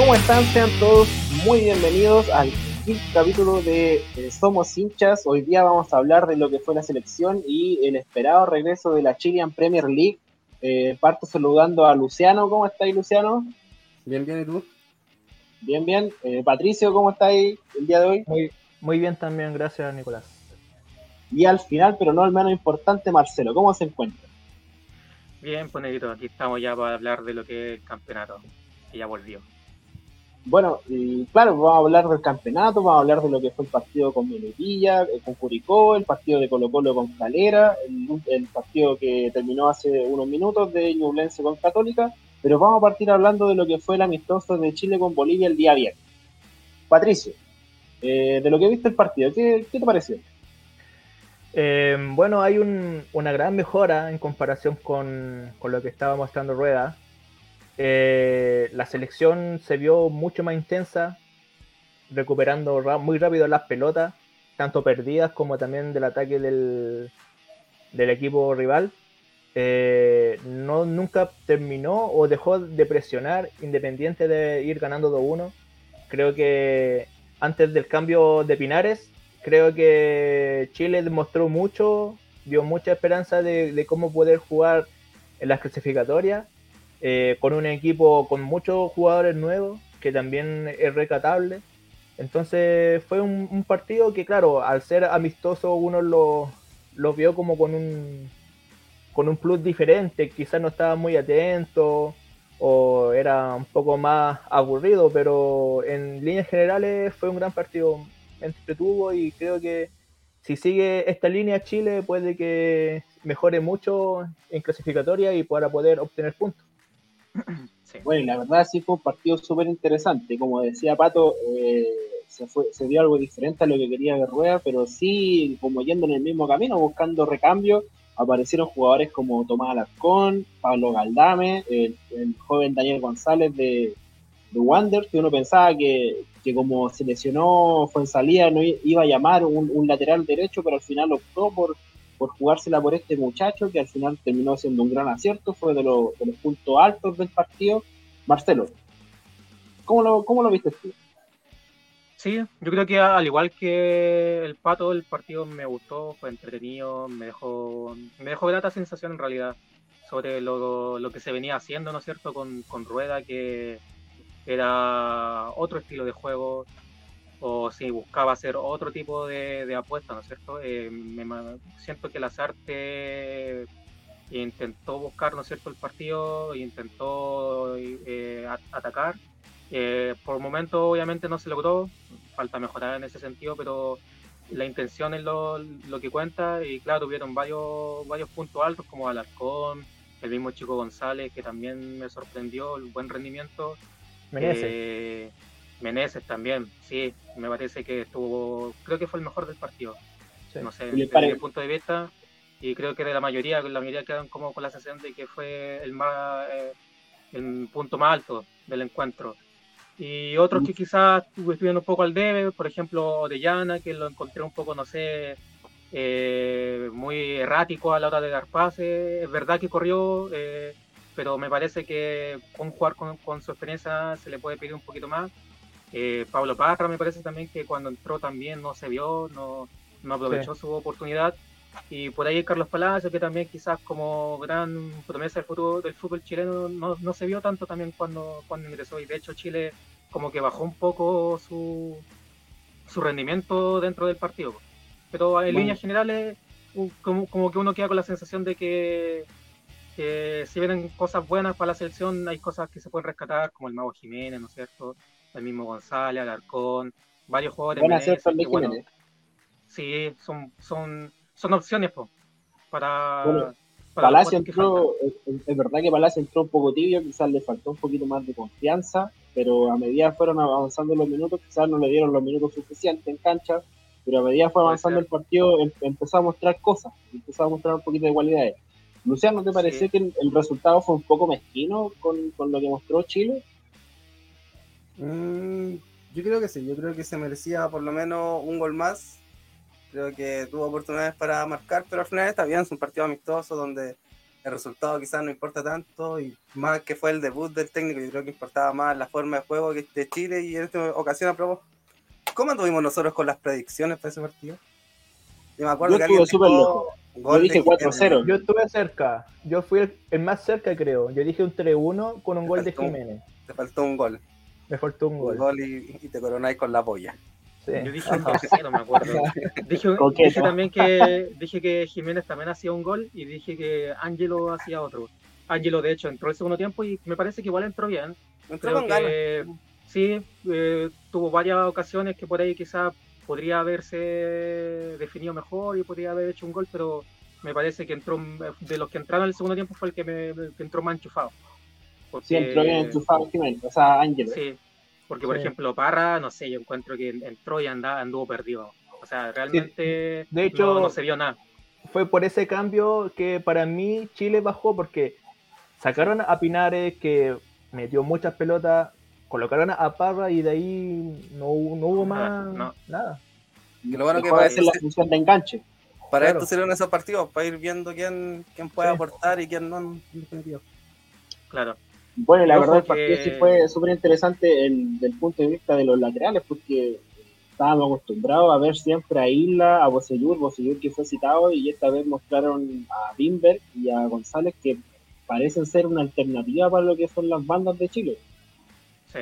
¿Cómo están? Sean todos muy bienvenidos al quinto capítulo de eh, Somos hinchas. Hoy día vamos a hablar de lo que fue la selección y el esperado regreso de la Chilean Premier League. Eh, parto saludando a Luciano. ¿Cómo estáis, Luciano? Bien, bien, ¿y tú? Bien, bien. Eh, Patricio, ¿cómo estáis el día de hoy? Muy, muy bien también, gracias, Nicolás. Y al final, pero no el menos importante, Marcelo, ¿cómo se encuentra? Bien, pues aquí estamos ya para hablar de lo que es el campeonato, que ya volvió. Bueno, y claro, vamos a hablar del campeonato, vamos a hablar de lo que fue el partido con Melipilla, eh, con Curicó, el partido de Colo Colo con Calera, el, partido que terminó hace unos minutos de Ñublense con Católica, pero vamos a partir hablando de lo que fue el amistoso de Chile con Bolivia el día viernes. Patricio, eh, de lo que viste el partido, ¿qué, te pareció? Eh, bueno, hay una gran mejora en comparación con, con lo que estaba mostrando Rueda eh, la selección se vio mucho más intensa, recuperando muy rápido las pelotas, tanto perdidas como también del ataque del, del equipo rival. Eh, no nunca terminó o dejó de presionar independiente de ir ganando 2-1. Creo que antes del cambio de Pinares, creo que Chile demostró mucho, dio mucha esperanza de, de cómo poder jugar en las clasificatorias eh, con un equipo con muchos jugadores nuevos, que también es recatable. Entonces fue un, partido que, claro, al ser amistoso uno lo, lo, vio como con un, con un plus diferente, quizás no estaba muy atento o era un poco más aburrido, pero en líneas generales fue un gran partido, entretuvo y creo que si sigue esta línea Chile puede que mejore mucho en clasificatoria y para poder obtener puntos. Bueno, y la verdad sí fue un partido súper interesante. Como decía Pato, eh, se, fue, se dio algo diferente a lo que quería ver Rueda, pero sí, como yendo en el mismo camino, buscando recambio, aparecieron jugadores como Tomás Alarcón, Pablo Galdame, el, joven Daniel González de, de Wander, que uno pensaba que, que, como se lesionó fue en salida, no iba a llamar un, un lateral derecho, pero al final optó por por jugársela por este muchacho, que al final terminó siendo un gran acierto, fue de, los puntos altos del partido. Marcelo, ¿cómo lo, cómo lo viste tú? Sí, yo creo que al igual que el pato, el partido me gustó, fue entretenido, me dejó, me dejó grata sensación en realidad sobre lo, lo que se venía haciendo, ¿no es cierto?, con, con Rueda, que era otro estilo de juego, o si buscaba hacer otro tipo de, de apuesta, ¿no es cierto? Eh, me, siento que Lazarte intentó buscar, ¿no es cierto?, el partido, intentó eh, atacar. Eh, por el momento, obviamente, no se logró, falta mejorar en ese sentido, pero la intención es lo, lo que cuenta. Y claro, tuvieron varios, varios puntos altos, como Alarcón, el mismo Chico González, que también me sorprendió el buen rendimiento. Merece. Meneses también, sí, me parece que estuvo, creo que fue el mejor del partido. No sé, desde mi punto de vista, y creo que de la mayoría, la mayoría quedan como con la sensación de que fue el más eh, el punto más alto del encuentro. Y otros que quizás estuvieron un poco al debe, por ejemplo, Orellana, que lo encontré un poco, no sé, eh, muy errático a la hora de dar pases. Es verdad que corrió, eh, pero me parece que con jugar con, con, su experiencia se le puede pedir un poquito más. Eh, Pablo Parra me parece también que cuando entró también no se vio, no, no aprovechó su oportunidad. Y por ahí Carlos Palacio, que también quizás como gran promesa del fútbol chileno, no, no, se vio tanto también cuando, cuando ingresó. Y de hecho Chile como que bajó un poco su, su rendimiento dentro del partido. Pero en líneas generales, como, como, que uno queda con la sensación de que, que si vienen cosas buenas para la selección, hay cosas que se pueden rescatar, como el Mago Jiménez, ¿no es cierto? El mismo González, Alarcón, varios jugadores. bueno, sí, son, son, son opciones para. Bueno, Palacio entró, es, verdad que Palacio entró un poco tibio, quizás le faltó un poquito más de confianza, pero a medida fueron avanzando los minutos, quizás no le dieron los minutos suficientes en cancha, pero a medida fue avanzando el partido, em, empezó a mostrar cosas, empezó a mostrar un poquito de cualidades. Luciano, ¿te pareció que el, resultado fue un poco mezquino con, con lo que mostró Chile? Mm, yo creo que sí, yo creo que se merecía por lo menos un gol más. Creo que tuvo oportunidades para marcar, pero al final está bien, es un partido amistoso donde el resultado quizás no importa tanto y más que fue el debut del técnico, yo creo que importaba más la forma de juego de Chile y en esta ocasión aprobó. ¿Cómo anduvimos nosotros con las predicciones para ese partido? Yo me acuerdo que alguien dijo yo dije 4-0. Yo estuve cerca, yo fui el, más cerca creo, yo dije un 3-1 con un gol de Jiménez. te faltó un gol. Me faltó un gol. Un gol y, y te coronáis con la polla. Yo dije un 2-0, me acuerdo. Dije, dije también que dije que Jiménez también hacía un gol y dije que Ángelo hacía otro. Ángelo, de hecho, entró el segundo tiempo y me parece que igual entró bien. Entró con que, Sí, eh, tuvo varias ocasiones que por ahí quizás podría haberse definido mejor y podría haber hecho un gol, pero me parece que entró de los que entraron en el segundo tiempo fue el que, me, entró más enchufado. Sí, entró bien enchufado Jiménez, o sea, Ángelo. Sí, porque, por ejemplo, Parra, no sé, yo encuentro que entró y andaba, anduvo perdido. O sea, realmente de hecho, no, se vio nada. Fue por ese cambio que para mí Chile bajó porque sacaron a Pinares que metió muchas pelotas, colocaron a Parra y de ahí no, no hubo más nada. Y lo bueno que va a ser la función de enganche. Para esto serían esos partidos, para ir viendo quién, quién puede aportar y quién no Claro. Bueno, la verdad, el partido sí fue súper interesante desde el punto de vista de los laterales, porque estábamos acostumbrados a ver siempre a Isla, a Bocellur, Bocellur que fue citado, y esta vez mostraron a Bimber y a González que parecen ser una alternativa para lo que son las bandas de Chile. Sí,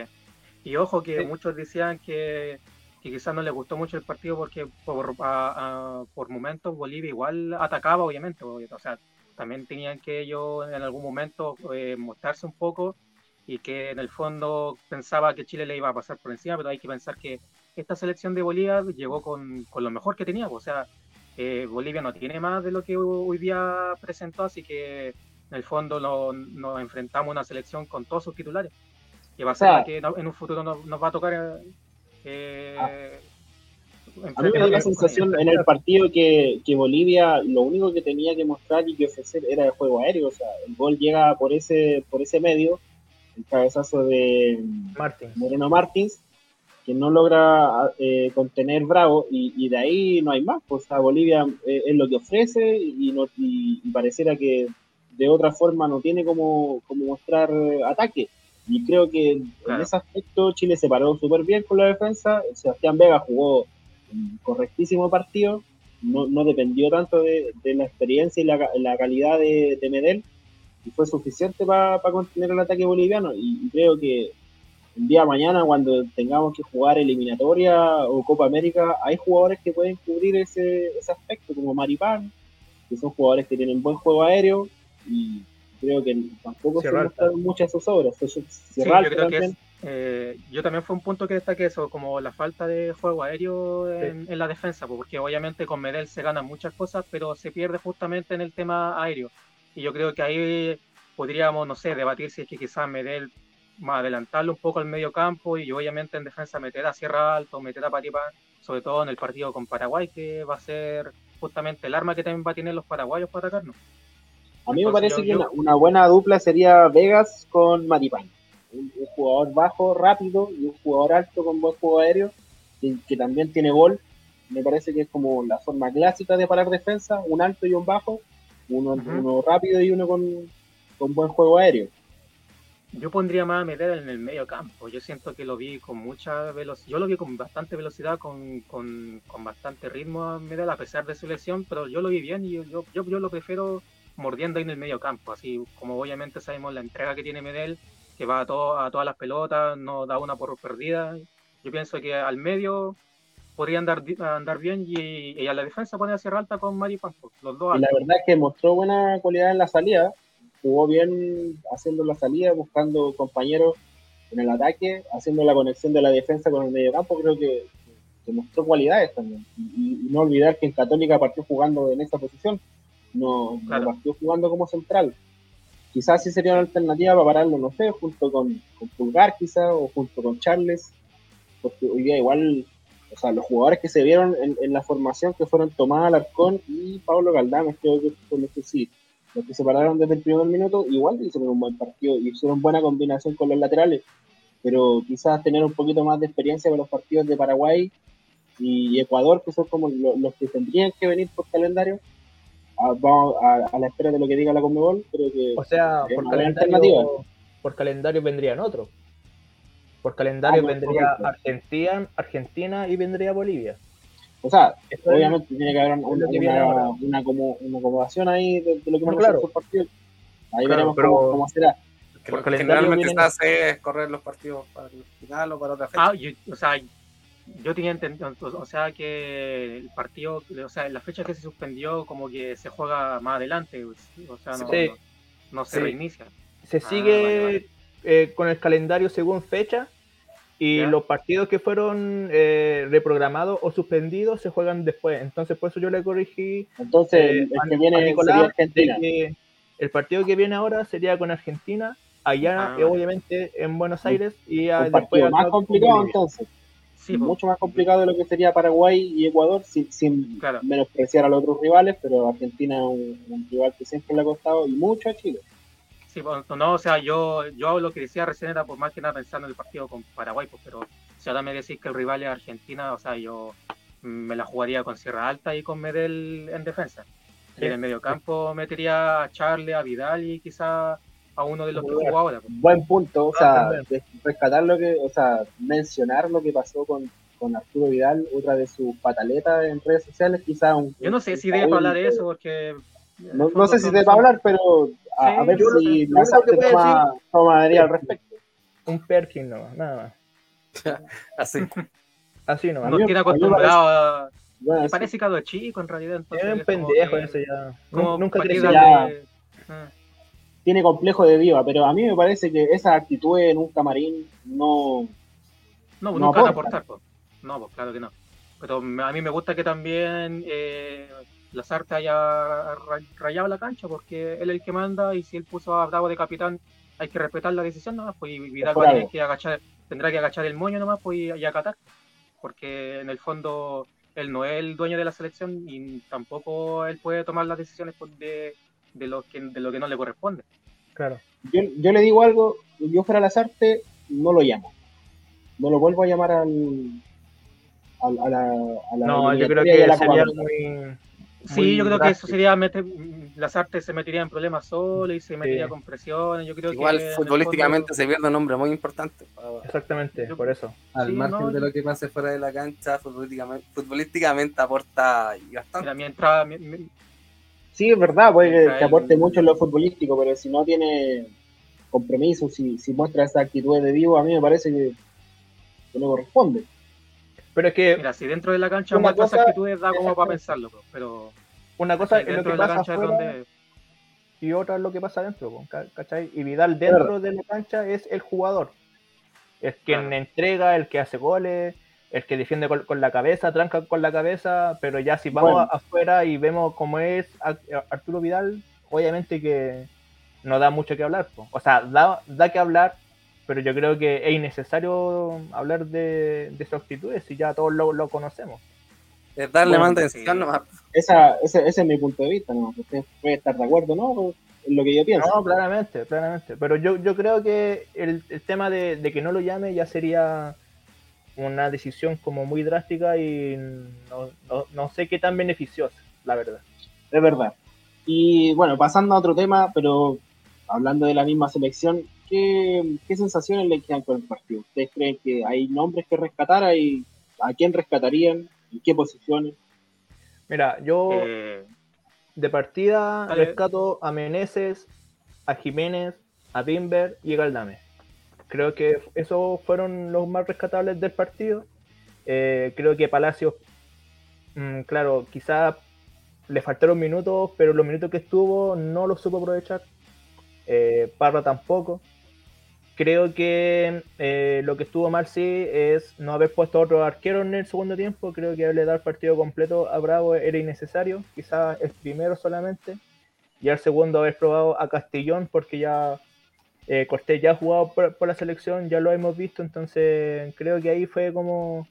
y ojo que muchos decían que, quizás no les gustó mucho el partido porque por, por momentos Bolivia igual atacaba, obviamente, o sea, también tenían que ellos en algún momento eh, mostrarse un poco y que en el fondo pensaba que Chile le iba a pasar por encima, pero hay que pensar que esta selección de Bolivia llegó con, con lo mejor que tenía, o sea, eh, Bolivia no tiene más de lo que hoy día presentó, así que en el fondo nos enfrentamos a una selección con todos sus titulares, que va a ser que en un futuro nos, nos va a tocar eh, ah. A mí me da la sensación en el partido que, Bolivia lo único que tenía que mostrar y que ofrecer era el juego aéreo. O sea, el gol llega por ese, por ese medio, el cabezazo de Moreno Martins, que no logra eh, contener Bravo, y, de ahí no hay más. O sea, Bolivia eh, es lo que ofrece y, no, y, pareciera que de otra forma no tiene como, como mostrar ataque. Y creo que en ese aspecto Chile se paró súper bien con la defensa. Sebastián Vega jugó un correctísimo partido, no, no dependió tanto de, la experiencia y la, calidad de, Medel, y fue suficiente para contener el ataque boliviano. Y, creo que el día de mañana, cuando tengamos que jugar eliminatoria o Copa América, hay jugadores que pueden cubrir ese, ese aspecto, como Maripán, que son jugadores que tienen buen juego aéreo, y creo que tampoco se mostraron muchas de sus obras. Sí, eh, yo también fue un punto que destaqué eso, como la falta de juego aéreo en, la defensa, porque obviamente con Medel se ganan muchas cosas, pero se pierde justamente en el tema aéreo. Y yo creo que ahí podríamos, no sé, debatir si es que quizás Medel más adelantarlo un poco al medio campo y obviamente en defensa meter a Sierra Alto, meter a Paripán, sobre todo en el partido con Paraguay, que va a ser justamente el arma que también va a tener los paraguayos para atacarnos. A mí me parece que Una, buena dupla sería Vegas con Maripán un, jugador bajo, rápido y un jugador alto con buen juego aéreo, que, también tiene gol. Me parece que es como la forma clásica de parar defensa, un alto y un bajo, uno, uno rápido y uno con, buen juego aéreo. Yo pondría más a Medel en el medio campo. Yo siento que lo vi con mucha velocidad. Yo lo vi con bastante velocidad, con, con, bastante ritmo a Medel, a pesar de su lesión, pero yo lo vi bien y yo, yo, yo lo prefiero mordiendo ahí en el medio campo. Así como obviamente sabemos la entrega que tiene Medel, que va a, todo, a todas las pelotas, no da una por perdida. Yo pienso que al medio podría andar, andar bien y, a la defensa pone a Sierra Alta con Mari Pampo, los dos. Y la verdad es que mostró buena cualidad en la salida, jugó bien haciendo la salida, buscando compañeros en el ataque, haciendo la conexión de la defensa con el medio campo, creo que, mostró cualidades también. Y, no olvidar que en Católica partió jugando en esa posición, no, no partió jugando como central quizás sí sería una alternativa para pararlo, no sé, junto con, Pulgar quizás, o junto con Charles, porque hoy día igual, o sea, los jugadores que se vieron en, la formación que fueron Tomás Alarcón y Pablo Galdames, creo que son los que sí, los que se pararon desde el primer minuto, igual hicieron un buen partido y hicieron buena combinación con los laterales, pero quizás tener un poquito más de experiencia con los partidos de Paraguay y Ecuador, que son como los que tendrían que venir por calendario, vamos a, la espera de lo que diga la Conmebol, creo que. O sea, por calendario, por calendario vendrían otros. Por calendario ah, vendría Argentina, Argentina y vendría Bolivia. O sea, obviamente tiene que haber una, una, como, una acomodación ahí de, lo que hemos claro. los partidos. Ahí veremos cómo, será. Porque generalmente se hace es correr los partidos para el final o para otra fecha. Ah, o sea, yo tenía entendido, o sea, que el partido, o sea, la fecha que se suspendió, como que se juega más adelante, o sea, no, no, se reinicia. Se ah, sigue eh, con el calendario según fecha y los partidos que fueron eh, reprogramados o suspendidos se juegan después. Entonces, por eso yo le corrigí. Entonces, eh, el que viene Argentina. el partido que viene ahora sería con Argentina, allá, ah. obviamente, en Buenos Aires. y después más complicado, entonces. Sí, mucho más complicado de lo que sería Paraguay y Ecuador, sin, sin menospreciar a los otros rivales, pero Argentina es un, un rival que siempre le ha costado y mucho a Chile. Sí, bueno, no, o sea, yo, yo lo que decía recién era por más que nada pensando en el partido con Paraguay, pues, pero si ahora me decís que el rival es Argentina, o sea, yo me la jugaría con Sierra Alta y con Medel en defensa. Y en el medio campo metería a Charlie, a Vidal y quizá a uno de los que jugó ahora. Pues. Buen punto, o sea, rescatar lo que, o sea, mencionar lo que pasó con, con Arturo Vidal, otra de sus pataletas en redes sociales, quizá un... Yo no sé si debe hablar de eso, porque... No, no sé si debe hablar, pero a, ver si la toma, toma al respecto. Un Perkin no, nada más. Así. Así no. No tiene acostumbrado a. me parece cada chico en realidad. es un pendejo ese ya. nunca creció. Ya... Ah. Tiene complejo de diva, pero a mí me parece que esa actitud en un camarín no. No, no nunca a aportar. Pues. No, pues claro que no. Pero a mí me gusta que también eh, Lazarte haya rayado la cancha porque él es el que manda y si él puso a Bravo de capitán hay que respetar la decisión nomás, pues Vidal que agachar, tendrá que agachar el moño nomás pues, y, acatar, porque en el fondo él no es el dueño de la selección y tampoco él puede tomar las decisiones pues, de, de, lo, que, de lo que no le corresponde. Claro. Yo, yo le digo algo, yo fuera Lazarte, no lo llamo. No lo vuelvo a llamar al, a, la, a la, No, yo creo que sería muy Sí, yo creo que eso sería meter, las artes se metería en problemas solo y se metería con presiones. Yo creo Igual futbolísticamente se pierde un nombre muy importante. Exactamente, por eso. Al margen de lo que pase fuera de la cancha, futbolísticamente, futbolísticamente aporta bastante. mientras, sí, es verdad, puede que, aporte mucho en lo futbolístico, pero si no tiene compromiso, si, si muestra esa actitud de vivo, a mí me parece que, que no corresponde. Pero es que. Mira, si dentro de la cancha muestra esas actitudes, da como para pensarlo, pero. Una cosa es lo que pasa afuera, y otra es lo que pasa dentro, ¿cachai? Y Vidal dentro de la cancha es el jugador. Es quien entrega, el que hace goles, el que defiende con, la cabeza, tranca con la cabeza, pero ya si vamos afuera y vemos cómo es Arturo Vidal, obviamente que no da mucho que hablar. O sea, da, da que hablar, pero yo creo que es innecesario hablar de, de sus actitudes si ya todos lo, conocemos. Es darle más atención nomás. Esa, ese, ese, es mi punto de vista, ¿no? Usted puede estar de acuerdo, ¿no? En lo que yo pienso. No, claramente, claramente. Pero yo, yo creo que el, el tema de, de, que no lo llame ya sería una decisión como muy drástica y no, no, no sé qué tan beneficiosa, la verdad. Es verdad. Y bueno, pasando a otro tema, pero hablando de la misma selección, ¿qué, sensaciones le quedan con el partido? ¿Ustedes creen que hay nombres que rescatar? ¿Y ¿A quién rescatarían? ¿En qué posiciones? Mira, yo eh, de partida rescato a Meneses, a Jiménez, a Timber y a Galdame. Creo que esos fueron los más rescatables del partido. Eh, creo que Palacios, mm, claro, quizá le faltaron minutos, pero los minutos que estuvo no los supo aprovechar. Eh, Parra tampoco. Creo que eh, lo que estuvo mal sí es no haber puesto otro arquero en el segundo tiempo. Creo que haberle dado el partido completo a Bravo era innecesario. Quizás el primero solamente. Y al segundo haber probado a Castellón porque ya eh, Cortés ya ha jugado por, la selección, ya lo hemos visto. Entonces creo que ahí fue como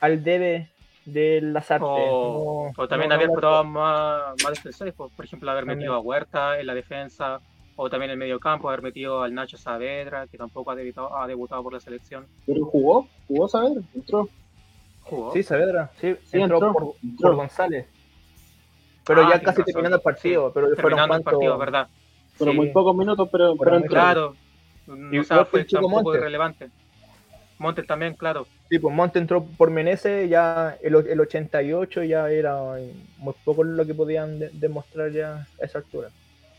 al debe de las artes. O, también haber probado más, más defensores, por, ejemplo haber metido a Huerta en la defensa o también el medio campo, haber metido al Nacho Saavedra, que tampoco ha debutado, ha debutado por la selección. ¿Pero jugó? ¿Jugó Saavedra? ¿Entró? ¿Jugó? Sí, Saavedra, sí, entró, por, González. Pero Ah, ya casi razón, terminando el partido. sí, Pero fueron terminando el cuantos- partido, ¿verdad? Pero Sí. muy pocos minutos, pero, pero entró. Claro. Y O sea, fue fue el chico tampoco Montes. irrelevante. Montes también, claro. Sí, pues Monte entró por Menezes, ya el, el 88 ya era muy poco lo que podían de- demostrar ya a esa altura.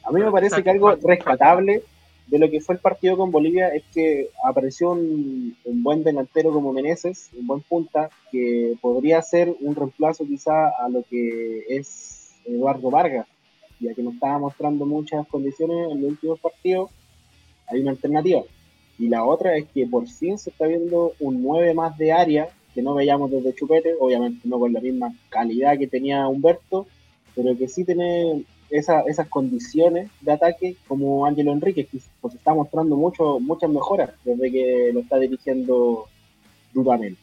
A mí me parece Exacto, que algo rescatable de lo que fue el partido con Bolivia es que apareció un, un buen delantero como Meneses, un buen punta, que podría ser un reemplazo quizá a lo que es Eduardo Vargas, ya que no estaba mostrando muchas condiciones en los últimos partidos, hay una alternativa. Y la otra es que por fin se está viendo un 9 más de área que no veíamos desde Chupete, obviamente no con la misma calidad que tenía Humberto, pero que sí tiene esa- esas condiciones de ataque como Ángelo Enrique, que pues está mostrando mucho, muchas mejoras desde que lo está dirigiendo Dudamel.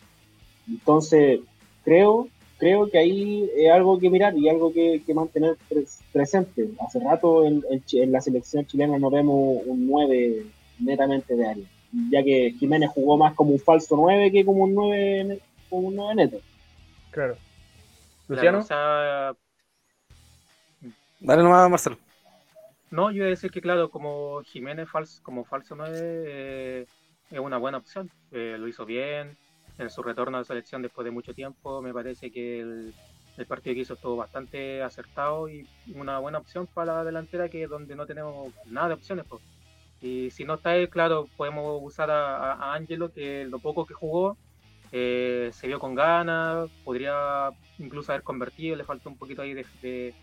Entonces, creo, creo que ahí es algo que mirar y algo que, que mantener pres- presente. Hace rato en, en Chi- en la selección chilena no vemos un 9 netamente de área, ya que Jiménez jugó más como un falso 9 que como un 9, ne- como un 9 neto. Claro. Claro, Luciano, o sea, Dale nomás, Marcelo. no, yo iba a decir que, claro, como Jiménez falso, como falso 9 eh, es una buena opción. Eh, lo hizo bien en su retorno a la selección después de mucho tiempo. Me parece que el, partido que hizo estuvo bastante acertado y una buena opción para la delantera que es donde no tenemos nada de opciones. pues. Y si no está él, claro, podemos usar a, Angelo, que lo poco que jugó eh, se vio con ganas, podría incluso haber convertido, le faltó un poquito ahí de, de-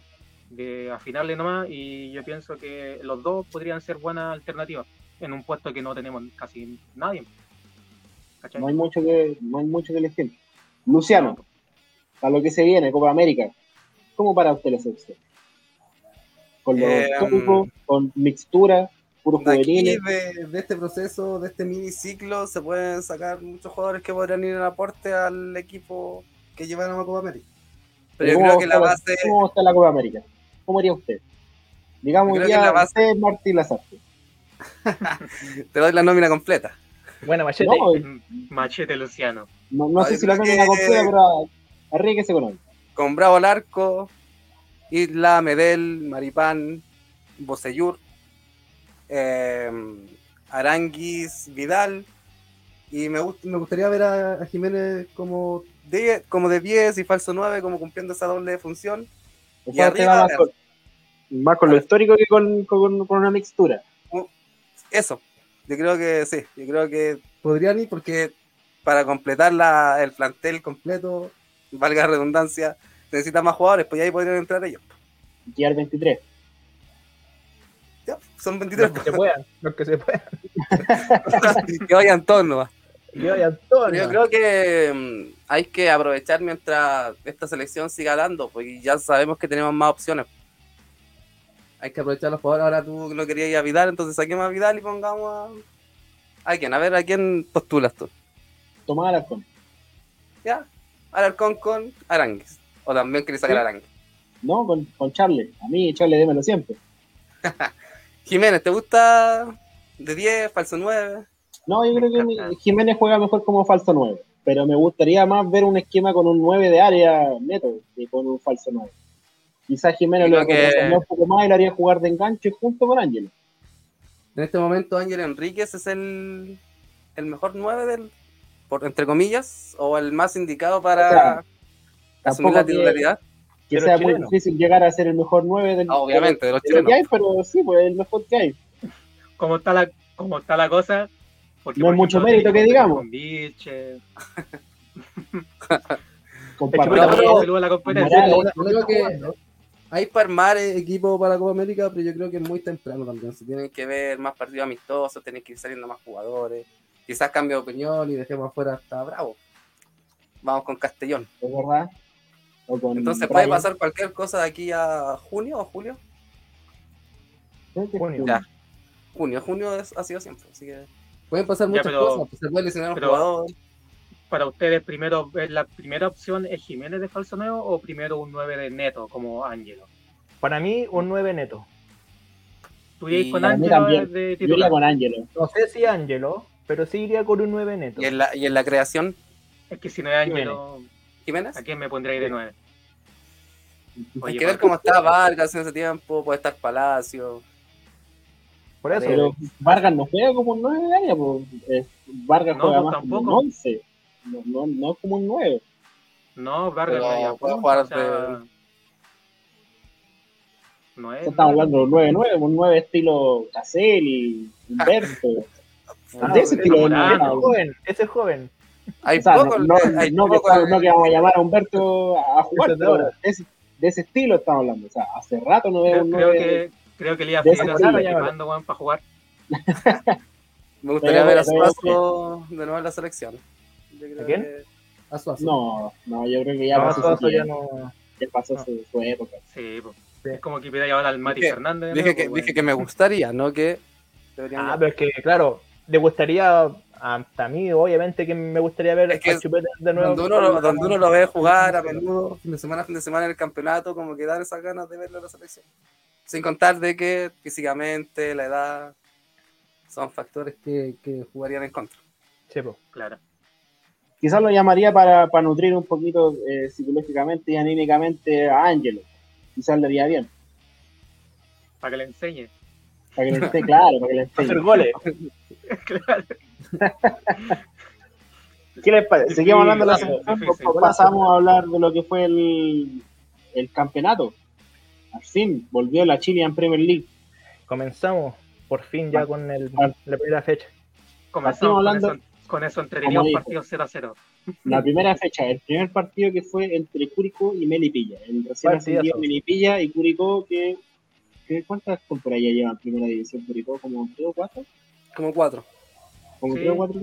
de afinarle nomás y yo pienso que los dos podrían ser buenas alternativas en un puesto que no tenemos casi nadie. ¿Cachai? No hay mucho que, no hay mucho que elegir. Luciano, a lo que se viene, Copa América, ¿cómo para usted la selección? Con los Eh, tópicos, con mixtura, puros De aquí, juveniles. de, de este proceso, de este mini ciclo, se pueden sacar muchos jugadores que podrían ir en aporte al equipo que llevaron a Copa América. Pero yo ¿Cómo creo que la base, ¿Cómo está la Copa América? ¿Cómo haría usted? Digamos ya que la base- usted es Martín Lazarte. te doy la nómina completa. Buena machete. No, Machete Luciano. no, sé si la creo nómina que- completa, pero arríguese con él. Con Bravo al arco, Isla, Medel, Maripán, Bocellur, eh, Aranguis, Vidal. Y me, gust- me gustaría ver a, a Jiménez como de, como de 10 y falso 9, como cumpliendo esa doble función. Y arriba, va más con, más con lo histórico que con, con- con una mixtura. Eso, yo creo que sí, yo creo que podrían ir porque para completar la, el plantel completo, valga la redundancia, necesita más jugadores, pues ya ahí podrían entrar ellos. Gear 23. Ya, son 23, Los que se puedan, los que se puedan. que vayan todos nomás. Y vayan todos, Yo creo que mm, hay que aprovechar mientras esta selección siga dando, porque ya sabemos que tenemos más opciones. Hay que aprovechar los jugadores. Ahora tú no querías ir a Vidal, entonces saquemos a Vidal y pongamos a. ¿A quién? A ver, ¿a quién postulas tú? Tomás Alarcón. ¿Ya? Alarcón con Arangues. O también querés sacar Sí. a Arangues. No, con, con Charles. A mí, Charles, démelo siempre. Jiménez, ¿te gusta de 10, falso 9? No, yo Me creo que encanta. Jiménez juega mejor como falso 9. Pero me gustaría más ver un esquema con un 9 de área neto que con un falso 9. Quizás Jiménez Yo lo que- un poco más y lo haría jugar de enganche junto con Ángel. En este momento Ángel Enríquez es el, el mejor 9 del, por, entre comillas, o el más indicado para O sea, asumir la titularidad. Que sea muy difícil llegar a ser el mejor 9 del, Ah, obviamente, de los de lo que chilenos. hay, pero sí, pues el mejor que hay. ¿Cómo está la, cómo está la cosa? Porque, No por es mucho ejemplo, mérito que digamos. Con. Morales, Una- yo creo que-. Hay para armar equipo para la Copa América, pero yo creo que es muy temprano también. Se tienen que ver más partidos amistosos, tienen que ir saliendo más jugadores. Quizás cambie de opinión y dejemos afuera hasta Bravo. Vamos con Castellón. ¿Es verdad? O con Entonces puede Brian. pasar cualquier cosa de aquí a junio o julio. Junio. Ya. Junio, junio es- ha sido siempre. Así que pueden pasar Ya, muchas pero- cosas. pues, se puede lesionar un jugador. Para ustedes, primero, ¿es ¿la primera opción es Jiménez de falso nuevo o primero un 9 de neto como Ángelo? Para mí, un 9 neto. ¿Tú irías con Ángelo Yo iría con Ángelo. No sé si Ángelo, pero sí iría con un 9 neto. Y en la, y en la creación, Es que si no es Ángelo, Jiménez. ¿a quién me pondré ahí de 9? Hay que ver cómo está Vargas en ese tiempo, puede estar Palacio. Por eso, pero Vargas no juega como un 9 de área, pues, Vargas juega pues más como un 11, no, no, no como un 9. No, Vargas no puede jugar o sea, no es, Estamos hablando de un 9-9, un 9 estilo Caselli, Humberto. ah, ese estilo de joven, ese es joven. Hay o sea, poco, no, hay no, poco que, no, que, vamos a llamar a Humberto a jugar, pero de, ese, de ese estilo estamos hablando. O sea, hace rato no veo un creo 9 que Creo que le iba a pedir equipando, para jugar. Me gustaría ver a Suazo de nuevo en la selección. ¿A quién? A Suazo. No, no, yo creo que ya no, pasó, su, ya no... ya pasó su, su, época. Sí, pues. Es como que pida llevar al Mati dije, Fernández. Dije, que, dije que me gustaría, no que. Ah, pero es que, claro, le gustaría hasta a mí, obviamente, que me gustaría ver es que de nuevo. Donde uno, donde uno, lo ve jugar a menudo, fin de semana, fin de semana en el campeonato, como que dar esas ganas de verlo en la selección. Sin contar de que físicamente, la edad, son factores que, que jugarían en contra. Sí, pues. Claro. Quizás lo llamaría para, para nutrir un poquito eh, psicológicamente y anímicamente a Ángelo. Quizás le haría bien. Para que le enseñe. Para que le enseñe, claro, para que le enseñe. Hacer goles. claro. ¿Qué les parece? Seguimos hablando de la selección, pasamos a hablar de lo que fue el, el campeonato. Al fin, volvió la Chilean Premier League. Comenzamos, por fin, ya con el, la primera fecha. Comenzamos hablando, con eso, con eso entretenidos partidos 0 a 0. La primera fecha, el primer partido que fue entre Curicó y Melipilla. El recién ascendido Melipilla y Curicó, que, ¿cuántas temporadas ya llevan primera división Curicó? ¿Como 3 o 4? Como 4. Como 3 o 4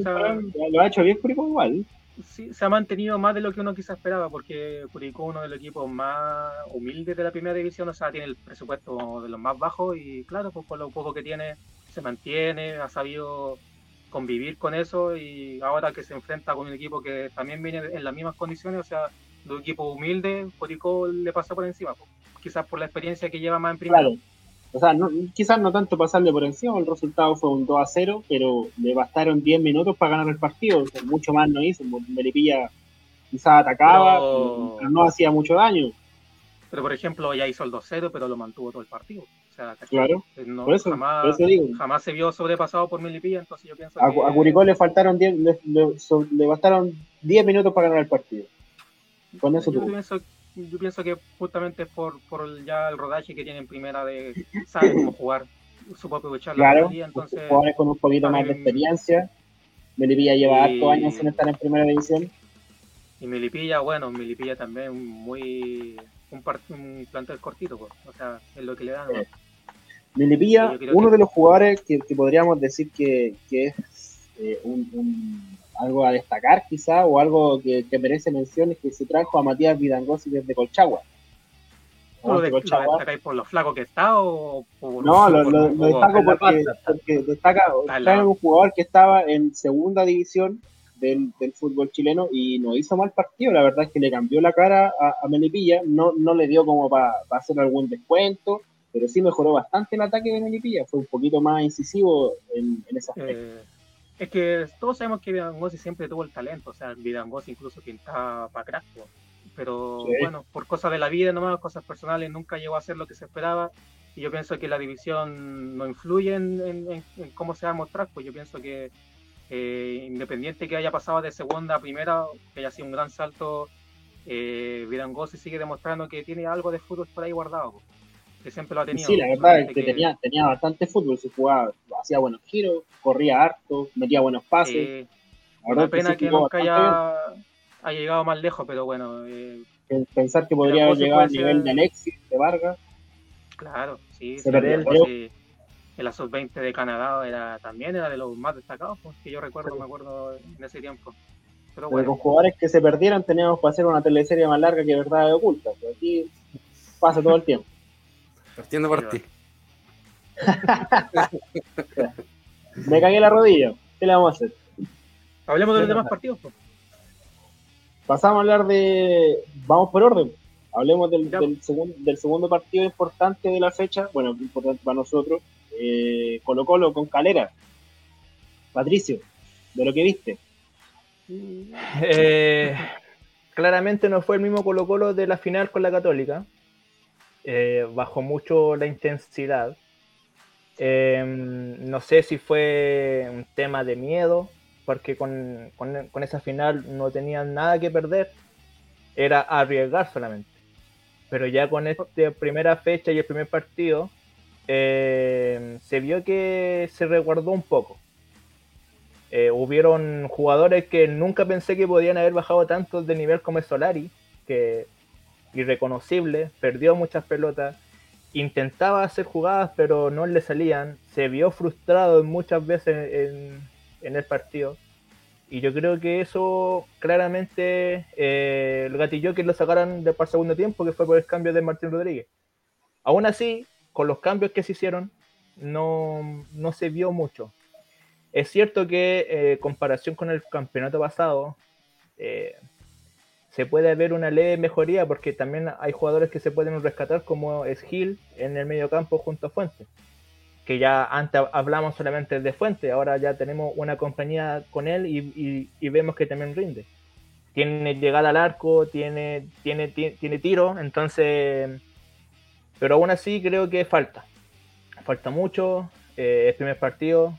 Lo ha hecho bien Curicó igual sí, se ha mantenido más de lo que uno quizás esperaba, porque Curicó uno de los equipos más humildes de la primera división, o sea, tiene el presupuesto de los más bajos y claro, pues por lo poco que tiene se mantiene, ha sabido convivir con eso y ahora que se enfrenta con un equipo que también viene en las mismas condiciones, o sea, de un equipo humilde, Curicó le pasa por encima, pues, quizás por la experiencia que lleva más en primera. Claro. O sea, quizás no tanto pasarle por encima, el resultado fue un 2 a 0, pero le bastaron 10 minutos para ganar el partido, mucho más no hizo, Melipilla quizás atacaba, pero... no hacía mucho daño. Pero por ejemplo, ya hizo el 2-0, pero lo mantuvo todo el partido. O sea, claro, por eso, jamás, digo. jamás se vio sobrepasado por Melipilla, entonces yo pienso a, que... A Curicó le faltaron 10, le, le, bastaron 10 minutos para ganar el partido. Con eso yo pienso, yo pienso que justamente por, por ya el rodaje que tiene en primera de sabe cómo jugar, supo aprovechar claro, la entonces jugadores con un poquito más de experiencia. Melipilla lleva y, harto años sin estar en primera división. Y Melipilla, bueno, Melipilla también muy un, un plantel cortito, pues. o sea, es lo que le dan. ¿no? Melipilla, uno de los jugadores que, que podríamos decir que, que es eh, un, un algo a destacar quizá o algo que, merece mención es que se trajo a Matías Vidangosi desde Colchagua. ¿Lo, de, destacáis por lo flaco que está o por, No, lo, lo, destaco porque, porque, destaca, un jugador que estaba en segunda división del, del, fútbol chileno y no hizo mal partido, la verdad es que le cambió la cara a, a Melipilla, no, no le dio como para hacer algún descuento, pero sí mejoró bastante el ataque de Melipilla, fue un poquito más incisivo en, en ese aspecto. Eh, es que todos sabemos que Vidangosi siempre tuvo el talento, o sea, Vidangosi incluso pintaba para crack, pero bueno, por cosas de la vida nomás, cosas personales, nunca llegó a ser lo que se esperaba. Y yo pienso que la división no influye en, cómo se va a mostrar, pues yo pienso que eh, independiente que haya pasado de segunda a primera, que haya sido un gran salto, eh, Vidangosi sigue demostrando que tiene algo de fútbol por ahí guardado. Que siempre lo ha tenido. Sí, la verdad es que, Tenía, tenía bastante fútbol, se jugaba, hacía buenos giros, corría harto, metía buenos pases. Eh, una pena que, nunca haya, haya, llegado más lejos, pero bueno. Eh, Pensar que podría haber llegado al nivel de Alexis, de Vargas. Claro, sí. Se en la sub-20 de Canadá era, también era de los más destacados, pues, que yo recuerdo, me acuerdo en ese tiempo. Pero bueno. Con jugadores que se perdieron teníamos para hacer una teleserie más larga que Verdad de Oculta. Pues aquí pasa todo el tiempo. Partiendo por ti. Me cagué la rodilla. ¿Qué le vamos a hacer? Hablemos de los demás partidos. Pasamos a hablar de. Vamos por orden. Hablemos del, del, segundo partido importante de la fecha. Bueno, importante para nosotros. Eh, Colo Colo con Calera. Patricio, de lo que viste. Eh, claramente no fue el mismo Colo Colo de la final con la Católica. eh, bajó mucho la intensidad. Em, no sé si fue un tema de miedo, porque con, con, esa final no tenían nada que perder, era arriesgar solamente. Pero ya con esta primera fecha y el primer partido, em, se vio que se resguardó un poco. Eh, hubieron jugadores que nunca pensé que podían haber bajado tanto de nivel como Solari, que irreconocible, perdió muchas pelotas, intentaba hacer jugadas pero no le salían, se vio frustrado muchas veces en, el partido. Y yo creo que eso claramente eh, lo gatilló que lo sacaran de para segundo tiempo, que fue por el cambio de Martín Rodríguez. Aún así, con los cambios que se hicieron, no, no se vio mucho. Es cierto que eh, comparación con el campeonato pasado, eh, se puede ver una leve mejoría porque también hay jugadores que se pueden rescatar como es Gil en el medio campo junto a Fuente. Que ya antes hablamos solamente de Fuente, ahora ya tenemos una compañía con él y, vemos que también rinde. Tiene llegada al arco, tiene, tiene, tiene, tiro, entonces... Pero aún así creo que falta. Falta mucho. Eh, primer partido,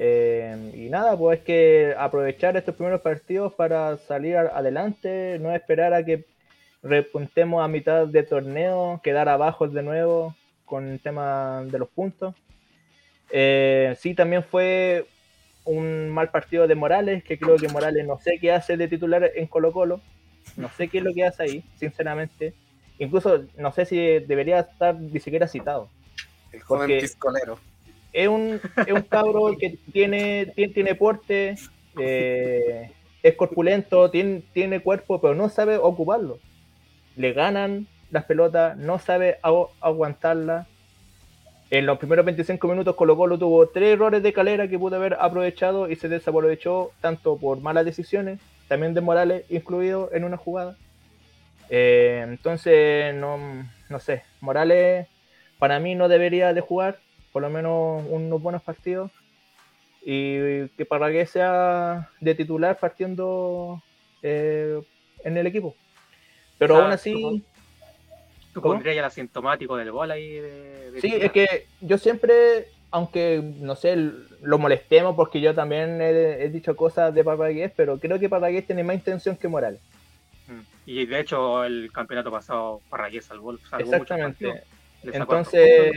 eh, y nada, pues es que aprovechar estos primeros partidos para salir adelante, no esperar a que repuntemos a mitad de torneo, quedar abajo de nuevo con el tema de los puntos. Eh, sí, también fue un mal partido de Morales, que creo que Morales no sé qué hace de titular en Colo Colo, no sé qué es lo que hace ahí, sinceramente. Incluso no sé si debería estar ni siquiera citado. El joven piscolero es un, es un cabro que tiene, tiene, tiene porte, eh, es corpulento, tiene, tiene cuerpo, pero no sabe ocuparlo. Le ganan las pelotas, no sabe aguantarla. En los primeros 25 minutos Colo Colo tuvo tres errores de calera que pudo haber aprovechado y se desaprovechó tanto por malas decisiones, también de Morales incluido en una jugada. Eh, entonces, no, no sé, Morales para mí no debería de jugar por lo menos unos buenos partidos y que para que sea de titular partiendo eh, en el equipo. Pero aún así... ¿Tú pondrías el asintomático del gol ahí? sí, es que yo siempre, aunque no sé, lo molestemos porque yo también he, dicho cosas de Parragués, pero creo que Parragués tiene más intención que Morales. Y de hecho, el campeonato pasado, Parragués salvó, salvó Exactamente. Entonces,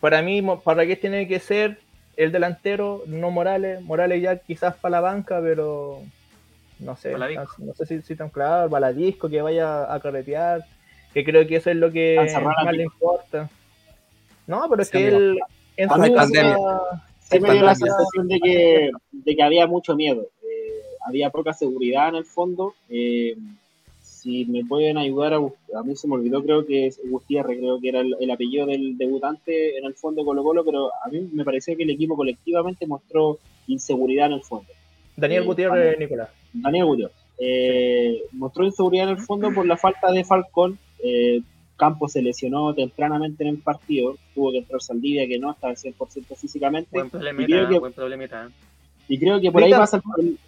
para mí, para qué tiene que ser el delantero, no Morales. Morales ya quizás para la banca, pero no sé, no sé si, si tan claro, baladisco, que vaya a carretear, que creo que eso es lo que más le importa. No, pero es que él en su me dio la sensación de que, de que había mucho miedo. Eh, había poca seguridad en el fondo. Eh, si me pueden ayudar a, a mí se me olvidó, creo que es Gutiérrez, creo que era el, apellido del debutante en el fondo Colo Colo, pero a mí me pareció que el equipo colectivamente mostró inseguridad en el fondo. Daniel eh, Gutiérrez, Nicolás. Daniel Gutiérrez. Eh, mostró inseguridad en el fondo por la falta de Falcón. Eh, Campos se lesionó tempranamente en el partido, tuvo que entrar Saldivia que no estaba al 100% físicamente. Buen problemita, y buen problemita. Y creo que por ahí pasa el,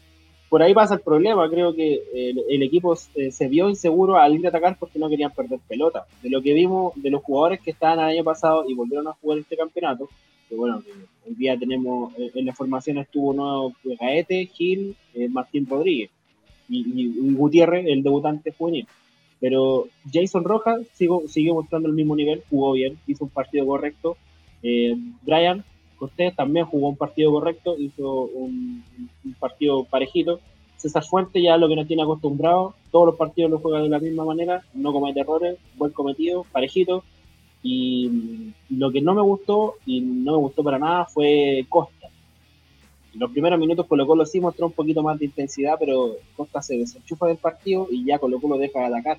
por ahí pasa el problema. Creo que el, equipo se vio inseguro al ir a atacar porque no querían perder pelota. De lo que vimos de los jugadores que estaban el año pasado y volvieron a jugar este campeonato, que bueno, hoy día tenemos eh, en la formación estuvo nuevo Gaete, Gil, eh, Martín Rodríguez y, Gutiérrez, el debutante juvenil. Pero Jason Rojas sigo, sigue mostrando el mismo nivel, jugó bien, hizo un partido correcto. Eh, Brian Cortés también jugó un partido correcto, hizo un, partido parejito. César Fuente ya lo que nos tiene acostumbrado, todos los partidos lo juega de la misma manera, no comete errores, buen cometido, parejito. Y lo que no me gustó, y no me gustó para nada, fue Costa. En los primeros minutos Colo Colo sí mostró un poquito más de intensidad, pero Costa se desenchufa del partido y ya Colo Colo deja de atacar.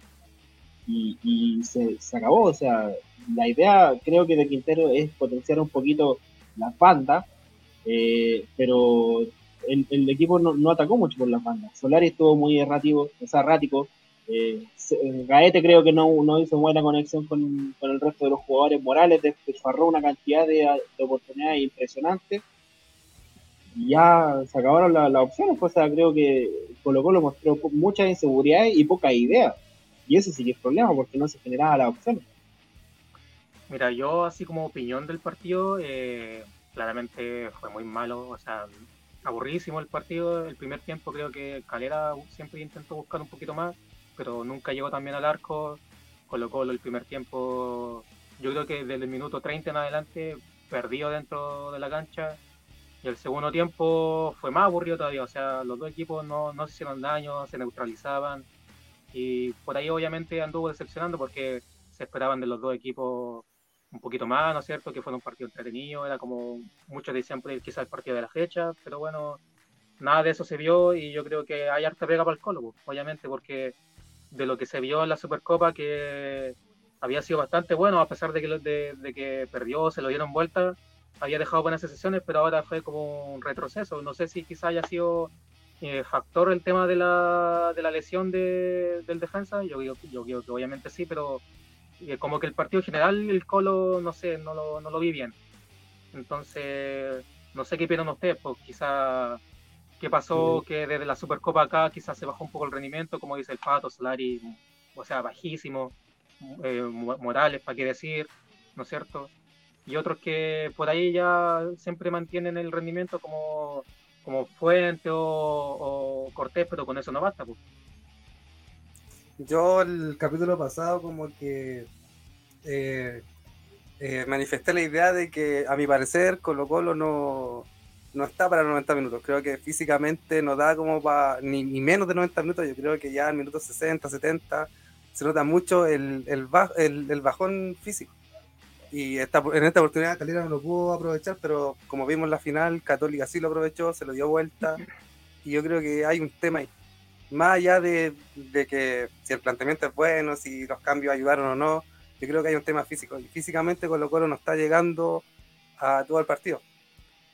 Y, se, acabó, o sea, la idea creo que de Quintero es potenciar un poquito las bandas, eh, pero el, equipo no, atacó mucho por las bandas. Solari estuvo muy errativo, o errático. Eh, Gaete creo que no, hizo buena conexión con, el resto de los jugadores. Morales desfarró una cantidad de, oportunidades impresionantes. Y ya se acabaron las opciones, pues, o sea, creo que Colo Colo mostró muchas inseguridades y pocas ideas. Y ese sí que es problema porque no se generaba la opción. Mira, yo así como opinión del partido, eh, claramente fue muy malo, o sea, aburrísimo el partido. El primer tiempo creo que Calera siempre intentó buscar un poquito más, pero nunca llegó también al arco. Colocó el primer tiempo, yo creo que desde el minuto 30 en adelante, perdió dentro de la cancha. Y el segundo tiempo fue más aburrido todavía, o sea, los dos equipos no, no se hicieron daño, se neutralizaban. Y por ahí obviamente anduvo decepcionando porque se esperaban de los dos equipos un poquito más, ¿no es cierto? Que fue un partido entretenido, era como muchos decían quizás el partido de la fecha, pero bueno, nada de eso se vio y yo creo que hay harta pega para el Colo, obviamente, porque de lo que se vio en la Supercopa, que había sido bastante bueno, a pesar de que, de, que perdió, se lo dieron vuelta, había dejado buenas sesiones, pero ahora fue como un retroceso. No sé si quizá haya sido eh, factor el tema de la, de la lesión de, del defensa, yo yo, yo creo que obviamente sí, pero como que el partido general, el Colo, no sé, no lo, no lo vi bien. Entonces, no sé qué opinan ustedes, pues quizá qué pasó que desde la Supercopa acá quizás se bajó un poco el rendimiento, como dice el Pato, Solari, o sea, bajísimo, eh, Morales, para qué decir, ¿no es cierto? Y otros que por ahí ya siempre mantienen el rendimiento como, como Fuente o, o Cortés, pero con eso no basta, pues. Yo el capítulo pasado como que eh, eh, manifesté la idea de que a mi parecer Colo Colo no, no está para 90 minutos. Creo que físicamente no da como para ni, menos de 90 minutos. Yo creo que ya en minutos 60, 70 se nota mucho el, el, el, bajón físico. Y esta, en esta oportunidad Calera no lo pudo aprovechar, pero como vimos en la final, Católica sí lo aprovechó, se lo dio vuelta. Y yo creo que hay un tema ahí más allá de, que si el planteamiento es bueno, si los cambios ayudaron o no, yo creo que hay un tema físico. Y físicamente Colo Colo no está llegando a todo el partido.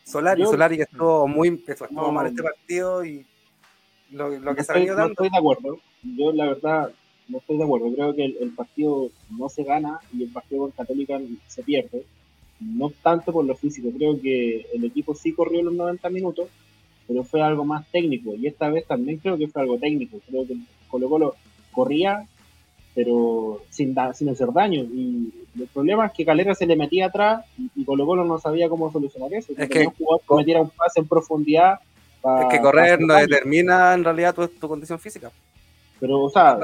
Solari, Solari que estuvo muy estuvo mal este partido y lo, que se ha dando. No estoy de acuerdo. Yo la verdad no estoy de acuerdo. Creo que el, partido no se gana y el partido con Católica se pierde. No tanto por lo físico. Creo que el equipo sí corrió los 90 minutos pero fue algo más técnico. Y esta vez también creo que fue algo técnico. Creo que Colo Colo corría, pero sin, sin hacer daño. Y el problema es que Calera se le metía atrás y, Colo Colo no sabía cómo solucionar eso. Es que, un metiera un pase en profundidad. es que correr no determina en realidad tu, condición física. Pero, o sea,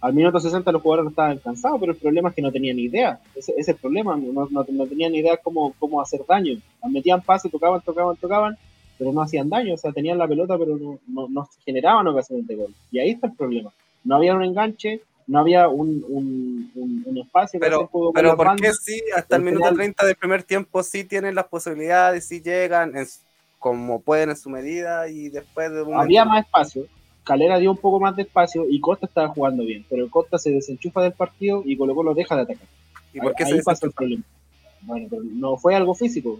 al minuto 60 los jugadores no estaban cansados, pero el problema es que no tenían ni idea. Ese, es el problema, no, no, tenían ni idea cómo, cómo hacer daño. Metían pase, tocaban, tocaban, tocaban, pero no hacían daño, o sea, tenían la pelota, pero no, no, generaban ocasiones de gol. Y ahí está el problema. No había un enganche, no había un, un, espacio. Pero, pero ¿por qué sí? Hasta el, minuto 30 del primer tiempo sí tienen las posibilidades, sí llegan como pueden en su medida y después de un Había más espacio. Calera dio un poco más de espacio y Costa estaba jugando bien, pero Costa se desenchufa del partido y Colo Colo deja de atacar. ¿Y por qué se pasó el problema? Bueno, pero no fue algo físico.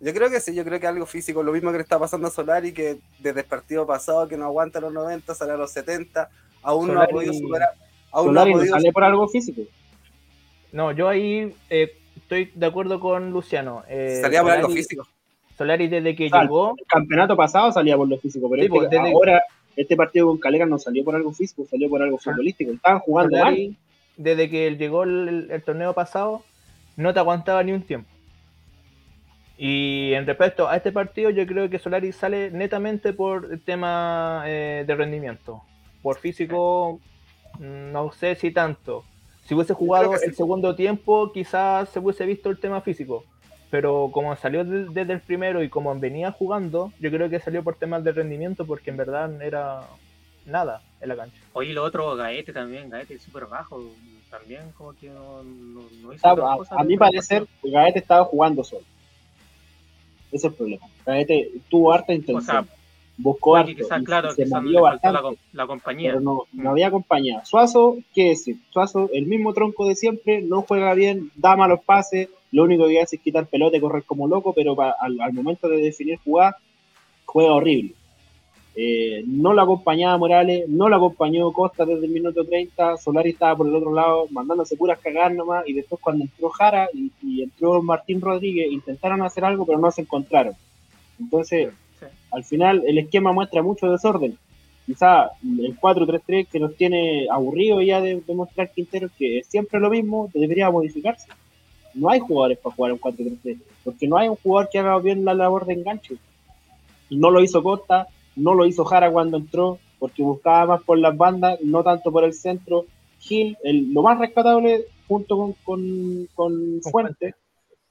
Yo creo que sí, yo creo que algo físico, lo mismo que le está pasando a Solari, que desde el partido pasado que no aguanta los 90, sale a los 70, aún no ha podido superar. Aún no, ha podido sale por algo físico. No, yo ahí eh, estoy de acuerdo con Luciano. Eh, salía por algo físico. Solari desde que llegó. El campeonato pasado salía por lo físico, pero este, pues, ahora este partido con Calera no salió por algo físico, salió por algo futbolístico. Estaban jugando Solari, Desde que llegó el torneo pasado, no te aguantaba ni un tiempo. Y en respecto a este partido, yo creo que Solari sale netamente por el tema eh, de rendimiento. Por físico, no sé si tanto. Si hubiese jugado el segundo tiempo, quizás se hubiese visto el tema físico. Pero como salió desde el primero y como venía jugando, yo creo que salió por temas de rendimiento porque en verdad no era nada en la cancha. Oye, lo otro, Gaete también, Gaete súper bajo. También como que no, hizo a, a mi parecer, Gaete estaba jugando solo. Ese es el problema. Caete tuvo harta intención. buscó harto. Quizás, claro, se la, compañía. Pero no, no había compañía. Suazo, ¿qué decir? Suazo, el mismo tronco de siempre, no juega bien, da malos pases, lo único que hace es quitar pelota y correr como loco, pero al, al, momento de definir jugar, juega horrible. Eh, no lo acompañaba Morales, no lo acompañó Costa desde el minuto 30, Solari estaba por el otro lado mandándose puras cagar nomás y después cuando entró Jara y, entró Martín Rodríguez intentaron hacer algo pero no se encontraron. Entonces, al final el esquema muestra mucho desorden quizá el 4-3-3 que nos tiene aburrido ya de, mostrar Quintero, que es siempre lo mismo, debería modificarse. No hay jugadores para jugar un 4-3-3, porque no hay un jugador que haga bien la labor de enganche. No lo hizo Costa, no lo hizo Jara cuando entró, porque buscaba más por las bandas, no tanto por el centro. Gil, el, lo más rescatable junto con, con, con Fuente,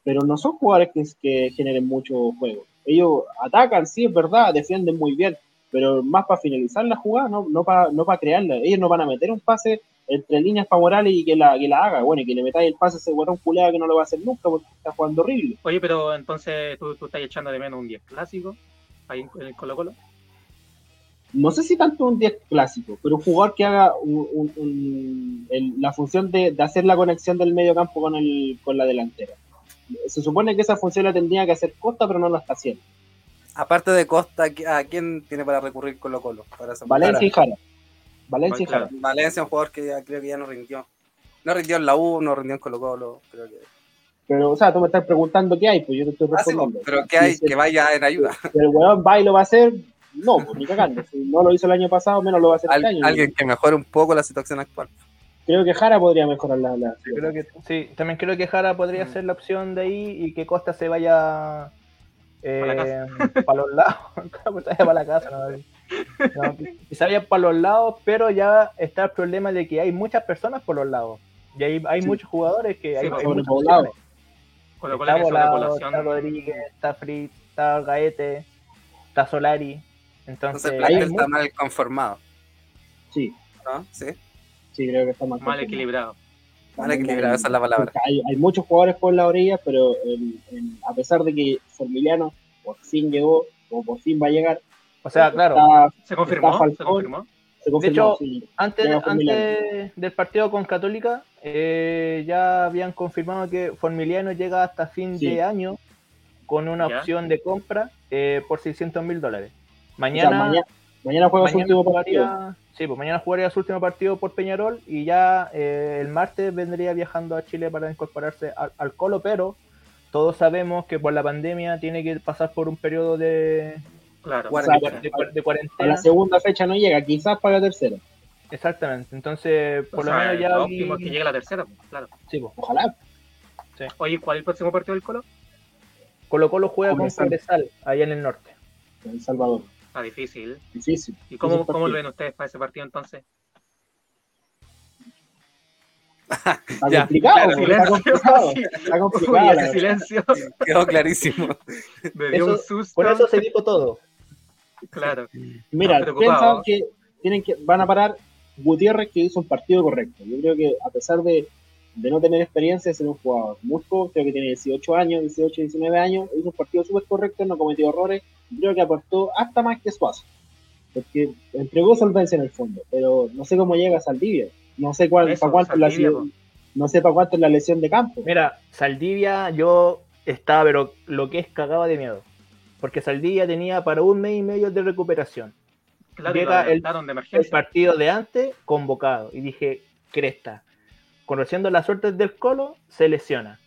pero no son jugadores que, que generen mucho juego. Ellos atacan, sí, es verdad, defienden muy bien, pero más para finalizar la jugada, no, no para no para crearla. Ellos no van a meter un pase entre líneas favorables y que la, que la haga. Bueno, y que le metáis el pase a ese guatón culeado que no lo va a hacer nunca porque está jugando horrible. Oye, pero entonces tú, tú estás echando de menos un 10 clásico ahí en el Colo Colo. No sé si tanto un 10 clásico, pero un jugador que haga la función de, de, hacer la conexión del medio campo con, el, con la delantera. Se supone que esa función la tendría que hacer Costa, pero no la está haciendo. Aparte de Costa, ¿a quién tiene para recurrir Colo Colo? Para Valencia y Jara. Valencia y Jara. Valencia es un jugador que ya creo que ya no rindió. No rindió en la U, no rindió en Colo Colo, creo que... Pero, o sea, tú me estás preguntando qué hay, pues yo te estoy ah, respondiendo. pero ¿qué hay? que vaya en ayuda. el weón va y lo va a hacer, no, pues ni cagando. Si no lo hizo el año pasado, menos lo va a hacer este año. Alguien que mejore un poco la situación actual. Creo que Jara podría mejorar la. la creo que, sí, también creo que Jara podría mm. ser la opción de ahí y que Costa se vaya eh, para, los lados. para la casa, no, se vaya para los lados, pero ya está el problema de que hay muchas personas por los lados. Y hay, hay muchos jugadores que hay, hay muchos lados. Está volado, está Rodríguez, está Fritz, está Gaete, está Solari. Entonces, Entonces está mal conformado. Sí. ¿No? ¿Sí? Sí, creo que está mal, mal equilibrado. Mal equilibrado, esa es la palabra. Hay, hay muchos jugadores por la orilla, pero a pesar de que Formiliano por fin llegó, o por fin va a llegar. O sea, claro. se confirmó. ¿Se confirmó? de hecho, antes, antes del partido con Católica, eh, ya habían confirmado que Formiliano llega hasta fin de año con una opción de compra eh, por 600 mil dólares. Mañana, mañana, juega su último partido. Sí, pues mañana jugaría su último partido por Peñarol y ya eh, el martes vendría viajando a Chile para incorporarse al, Colo, pero todos sabemos que por la pandemia tiene que pasar por un periodo de, claro. de, cuarentena. A la segunda fecha no llega, quizás para la tercera. Exactamente, entonces por lo menos ya. Lo óptimo que llegue la tercera, pues, claro. Sí, pues. Ojalá. Oye, ¿cuál es el próximo partido del Colo? Colo Colo juega con Congresal, allá en el norte. En El Salvador. Está difícil. Difícil. ¿Y cómo, cómo lo ven ustedes para ese partido entonces? Está complicado, está complicado. Está complicado. silencio. Quedó clarísimo. Me dio un susto. Por eso se dijo todo. Claro. Mira, piensan que tienen que van a parar Gutiérrez que hizo un partido correcto. Yo creo que a pesar de, de no tener experiencia, ser un jugador muy creo que tiene 18 años, 18, 19 años, hizo un partido súper correcto, no cometió errores, creo que aportó hasta más que Suazo. Porque entregó solvencia en el fondo, pero no sé cómo llega a Saldivia. No sé cuál, para cuánto la, no sé para cuánto es la lesión de campo. Mira, Saldivia yo estaba, pero lo que es cagaba de miedo. Porque Saldivia tenía para un mes y medio de recuperación. Llega el, el, partido de antes convocado. Y dije, cresta. Conociendo las suertes del Colo, se lesiona.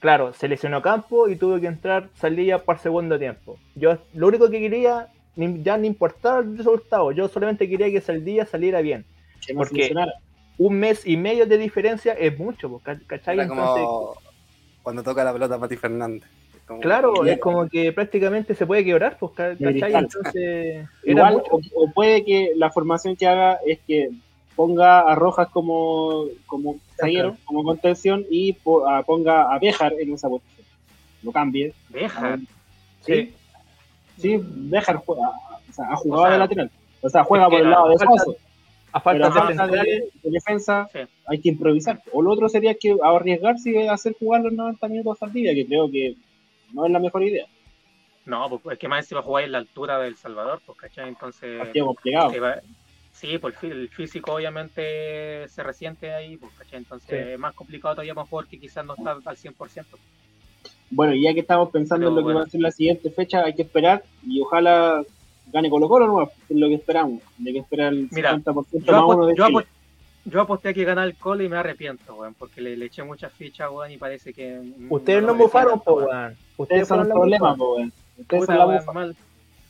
Claro, se lesionó Campo y tuvo que entrar Saldivia por segundo tiempo. Yo lo único que quería, ya no importaba el resultado, yo solamente quería que Saldivia saliera bien. porque un mes y medio de diferencia es mucho, ¿cachai? cuando toca la pelota Mati Fernández. Claro, es como que prácticamente se puede quebrar, pues, ¿cachai? Entonces, Igual, o, puede que la formación que haga es que ponga a Rojas como, como zaguero, como contención, y ponga a Béjar en esa posición. Lo cambie. ¿Béjar? Sí. Sí, Béjar juega, o sea, ha jugado de lateral. O sea, juega por el lado de Soso. A falta, de, defensa, hay que improvisar. O lo otro sería que arriesgarse y hacer jugar los 90 minutos al día, que creo que no es la mejor idea. No, pues es que más va a jugar en la altura del Salvador, pues, ¿cachai? Entonces. complicado. Sí, pues el físico obviamente se resiente ahí, pues. Entonces es más complicado todavía más jugar que quizás no está al 100%. Bueno, ya que estamos pensando en lo que va a ser la siguiente fecha, hay que esperar y ojalá gane Colo Colo, no, es lo que esperamos. Hay que esperar el 50% yo, más uno de yo, yo aposté a que ganara el Colo y me arrepiento, weón, porque le, eché muchas fichas, weón, y parece que... Ustedes no, bufaron, po, weón. Ustedes son el problema, po, weón. Ustedes son la mal,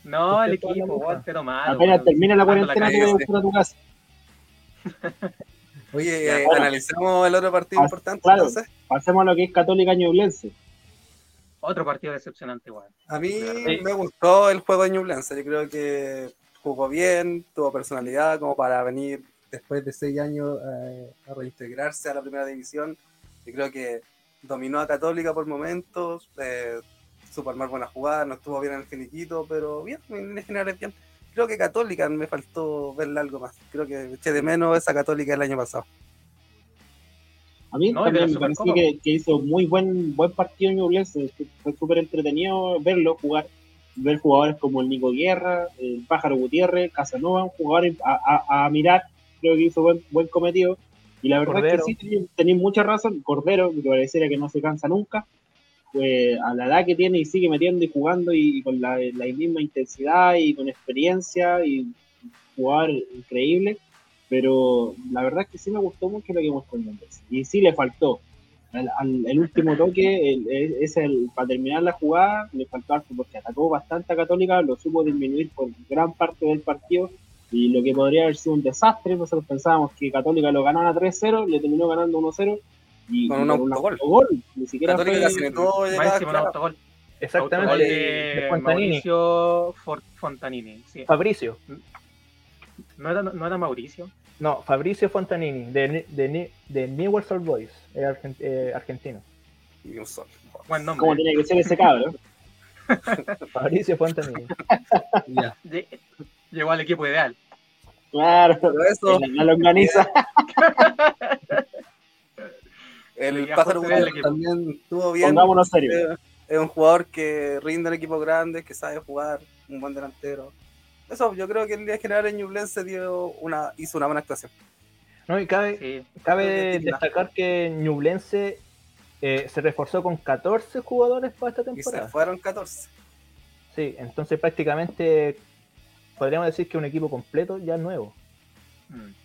No, el equipo, pero malo. Apenas termina la cuarentena, te voy a tu casa. Oye, eh, analicemos el otro partido importante. Claro, entonces. pasemos a lo que es Católica Ñublense. Otro partido decepcionante, igual. A mí me gustó el juego de Ñublense. Yo creo que jugó bien, tuvo personalidad como para venir después de seis años eh, a reintegrarse a la primera división. Yo creo que dominó a Católica por momentos, eh, supo armar buenas jugadas, no estuvo bien en el finiquito, pero bien, en general es bien. Creo que Católica me faltó verle algo más. Creo que eché de menos esa Católica el año pasado. A mí también me pareció que, hizo muy buen buen partido en Ñublense. Fue súper entretenido verlo jugar. Ver jugadores como el Nico Guerra, el Pájaro Gutiérrez, Casanova, jugadores a, a, mirar. Creo que hizo buen, buen cometido. Y la verdad es que sí, tenéis mucha razón. Cordero, que pareciera que no se cansa nunca. Pues a la edad que tiene y sigue metiendo y jugando y con la, misma intensidad y con experiencia y jugar increíble pero la verdad es que sí me gustó mucho lo que mostró Méndez. Y sí le faltó. el último toque, es el, para terminar la jugada, le faltó porque atacó bastante a Católica, lo supo disminuir por gran parte del partido. Y lo que podría haber sido un desastre, nosotros pensábamos que Católica lo ganara 3-0, le terminó ganando 1-0. Y con un autogol. Ni siquiera Católica fue. Todo autogol. Exactamente. de Mauricio Fontanini. Sí. Fabricio. ¿No era, ¿No era Mauricio? No, Fabricio Fontanini, de, de, de Newell's Old Boys, era eh, argentino. Buen nombre. ¿Cómo tiene que ser ese cabrón? Fabricio Fontanini. Llegó al equipo ideal. Claro, eso, la, la organiza. el pájaro también estuvo bien. Pongámonos serio. Es un jugador que rinde en equipos grandes, que sabe jugar, un buen delantero eso, yo creo que el día general en Ñublense dio una, hizo una buena actuación. No, y cabe, cabe destacar que Ñublense eh, se reforzó con 14 jugadores para esta temporada. Y se fueron 14. Sí, entonces prácticamente podríamos decir que un equipo completo ya nuevo.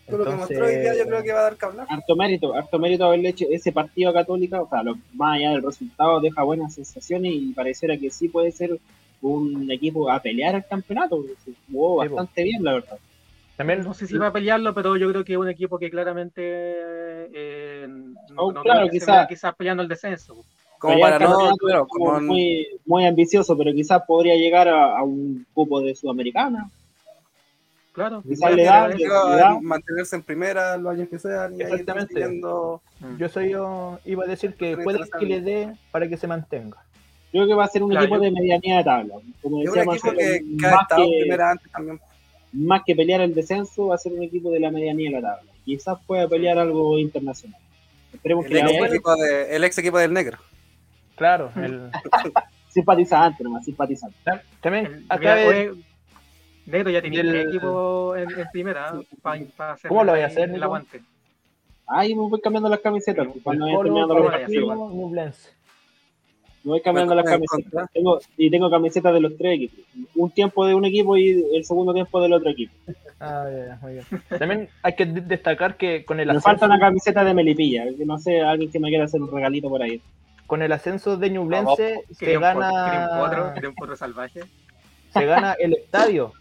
Lo que mostró hoy día yo creo que va a dar que hablar. Harto mérito, harto mérito haberle hecho ese partido a Católica, o sea, lo, más allá del resultado deja buenas sensaciones y pareciera que sí puede ser un equipo a pelear el campeonato. Jugó bastante bien, la verdad. También, no sé si va a pelearlo, pero yo creo que es un equipo que claramente eh, no, oh, claro, quizás quizás peleando el descenso. Como para no, como muy, muy ambicioso, pero quizás podría llegar a, un cupo de Sudamericana. Claro, le da, mantenerse en primera los años que sean. Exactamente. Mm. Yo soy yo, iba a decir que puede que le dé para que se mantenga. Creo que va a ser un equipo de medianía de tabla. Como decía más, que, más que pelear el descenso, va a ser un equipo de la medianía de la tabla. Quizás pueda pelear algo internacional. Esperemos el, que ex equipo de, el ex equipo del negro. Claro, el simpatizante nomás, simpatizante. También acá Negro ya tiene el... equipo en, primera para hacer ¿Cómo lo voy a hacer? El aguante. Ahí me voy cambiando las camisetas. Cuando los me voy cambiando las camisetas. Tengo, y tengo camisetas de los tres equipos. Un tiempo de un equipo y el segundo tiempo del otro equipo. Ah, ya, muy bien. También hay que destacar que con el Me falta una camiseta de Melipilla. No sé, alguien que me quiera hacer un regalito por ahí. Con el ascenso de Ñublense se gana. Un salvaje. Se gana el estadio.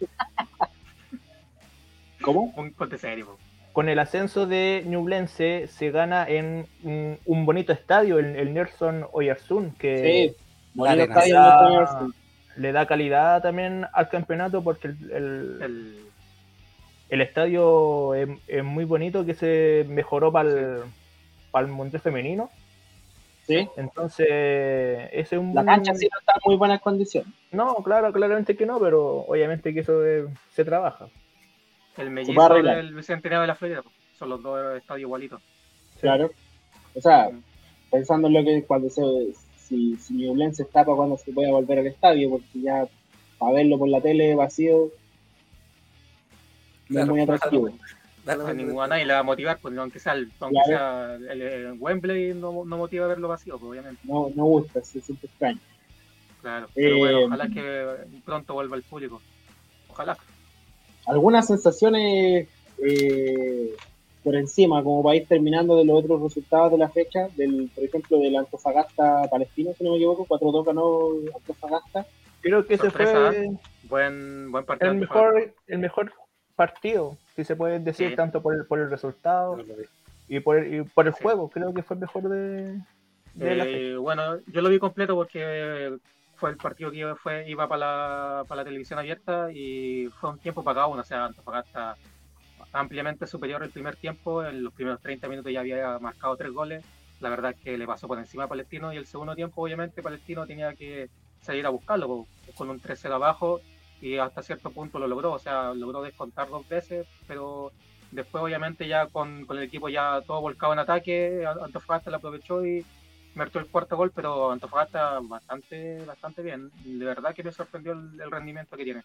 ¿Cómo? Un corte serio con el ascenso de Ñublense se gana en un, bonito estadio, el, el Nelson Oyarzún, que le, da, calidad también al campeonato porque el, el, estadio es, muy bonito que se mejoró para el, para el mundial femenino. Sí. Entonces, ese es un... La cancha sí no está en muy buenas condiciones. No, claro, claramente que no, pero obviamente que eso se trabaja. El mellizo del Bicentenario de la Florida. Son los dos estadios igualitos. Claro. O sea, pensando en lo que cuando se. Si, si se escapa cuando se pueda volver al estadio, porque ya para verlo por la tele vacío no es muy atractivo. A ninguna nadie le va a motivar, pues, aunque sea el, aunque sea el, Wembley, no, no, motiva a verlo vacío, pues, obviamente. No, no gusta, se siente extraño. Claro, pero bueno, eh, ojalá que pronto vuelva el público. Ojalá algunas sensaciones eh, por encima, como para ir terminando de los otros resultados de la fecha, del, por ejemplo, del Antofagasta Palestino, si no me equivoco, 4-2 ganó Antofagasta. Creo que ese Sorpresa, fue Buen, buen partido. el mejor, el mejor partido, si se puede decir, Sí. tanto por el, por el resultado No y por el, y por el Sí. juego. Creo que fue el mejor de, de la fecha. Eh, bueno, yo lo vi completo porque fue el partido que iba, fue, iba para la, para la televisión abierta y fue un tiempo para cada uno. O sea, Antofagasta ampliamente superior el primer tiempo. En los primeros 30 minutos ya había marcado tres goles. La verdad es que le pasó por encima a Palestino y el segundo tiempo, obviamente, Palestino tenía que salir a buscarlo con un 3-0 abajo y hasta cierto punto lo logró. O sea, logró descontar dos veces, pero después, obviamente, ya con, con el equipo ya todo volcado en ataque, Antofagasta lo aprovechó y metió el cuarto gol, pero Antofagasta bastante, bastante bien. De verdad que me sorprendió el, el rendimiento que tiene.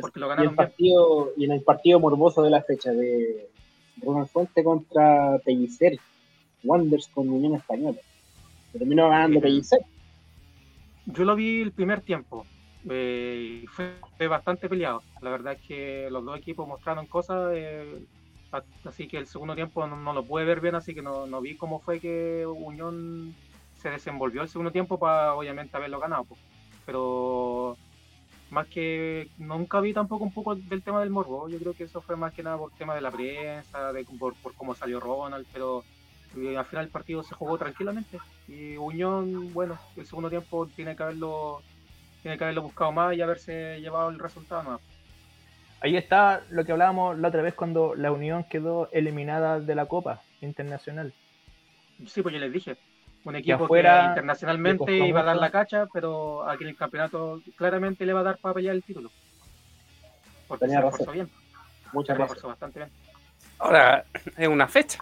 Porque lo Y, el ganaron bien. partido, y en el partido morboso de la fecha de Ronald Fuente contra Pellicer, Wonders con Unión Española. Terminó ganando Sí. Pellicer. Yo lo vi el primer tiempo. Eh, fue, bastante peleado. La verdad es que los dos equipos mostraron cosas. eh, así que el segundo tiempo no, lo pude ver bien, así que no, no vi cómo fue que Unión se desenvolvió el segundo tiempo para obviamente haberlo ganado. Pero más que nunca vi tampoco un poco del tema del morbo. Yo creo que eso fue más que nada por tema de la prensa, de, por, por cómo salió Ronald, pero eh, al final el partido se jugó tranquilamente. Y Unión, bueno, el segundo tiempo tiene que haberlo tiene que haberlo buscado más y haberse llevado el resultado. ¿no? Ahí está lo que hablábamos la otra vez cuando la Unión quedó eliminada de la Copa Internacional. Sí, pues yo les dije. Un equipo afuera que internacionalmente iba a dar la cacha, pero aquí en el campeonato claramente le va a dar para pelear el título. Porque Tenía se razón. esforzó bien. Muchas Se gracias. bastante bien. Ahora es una fecha.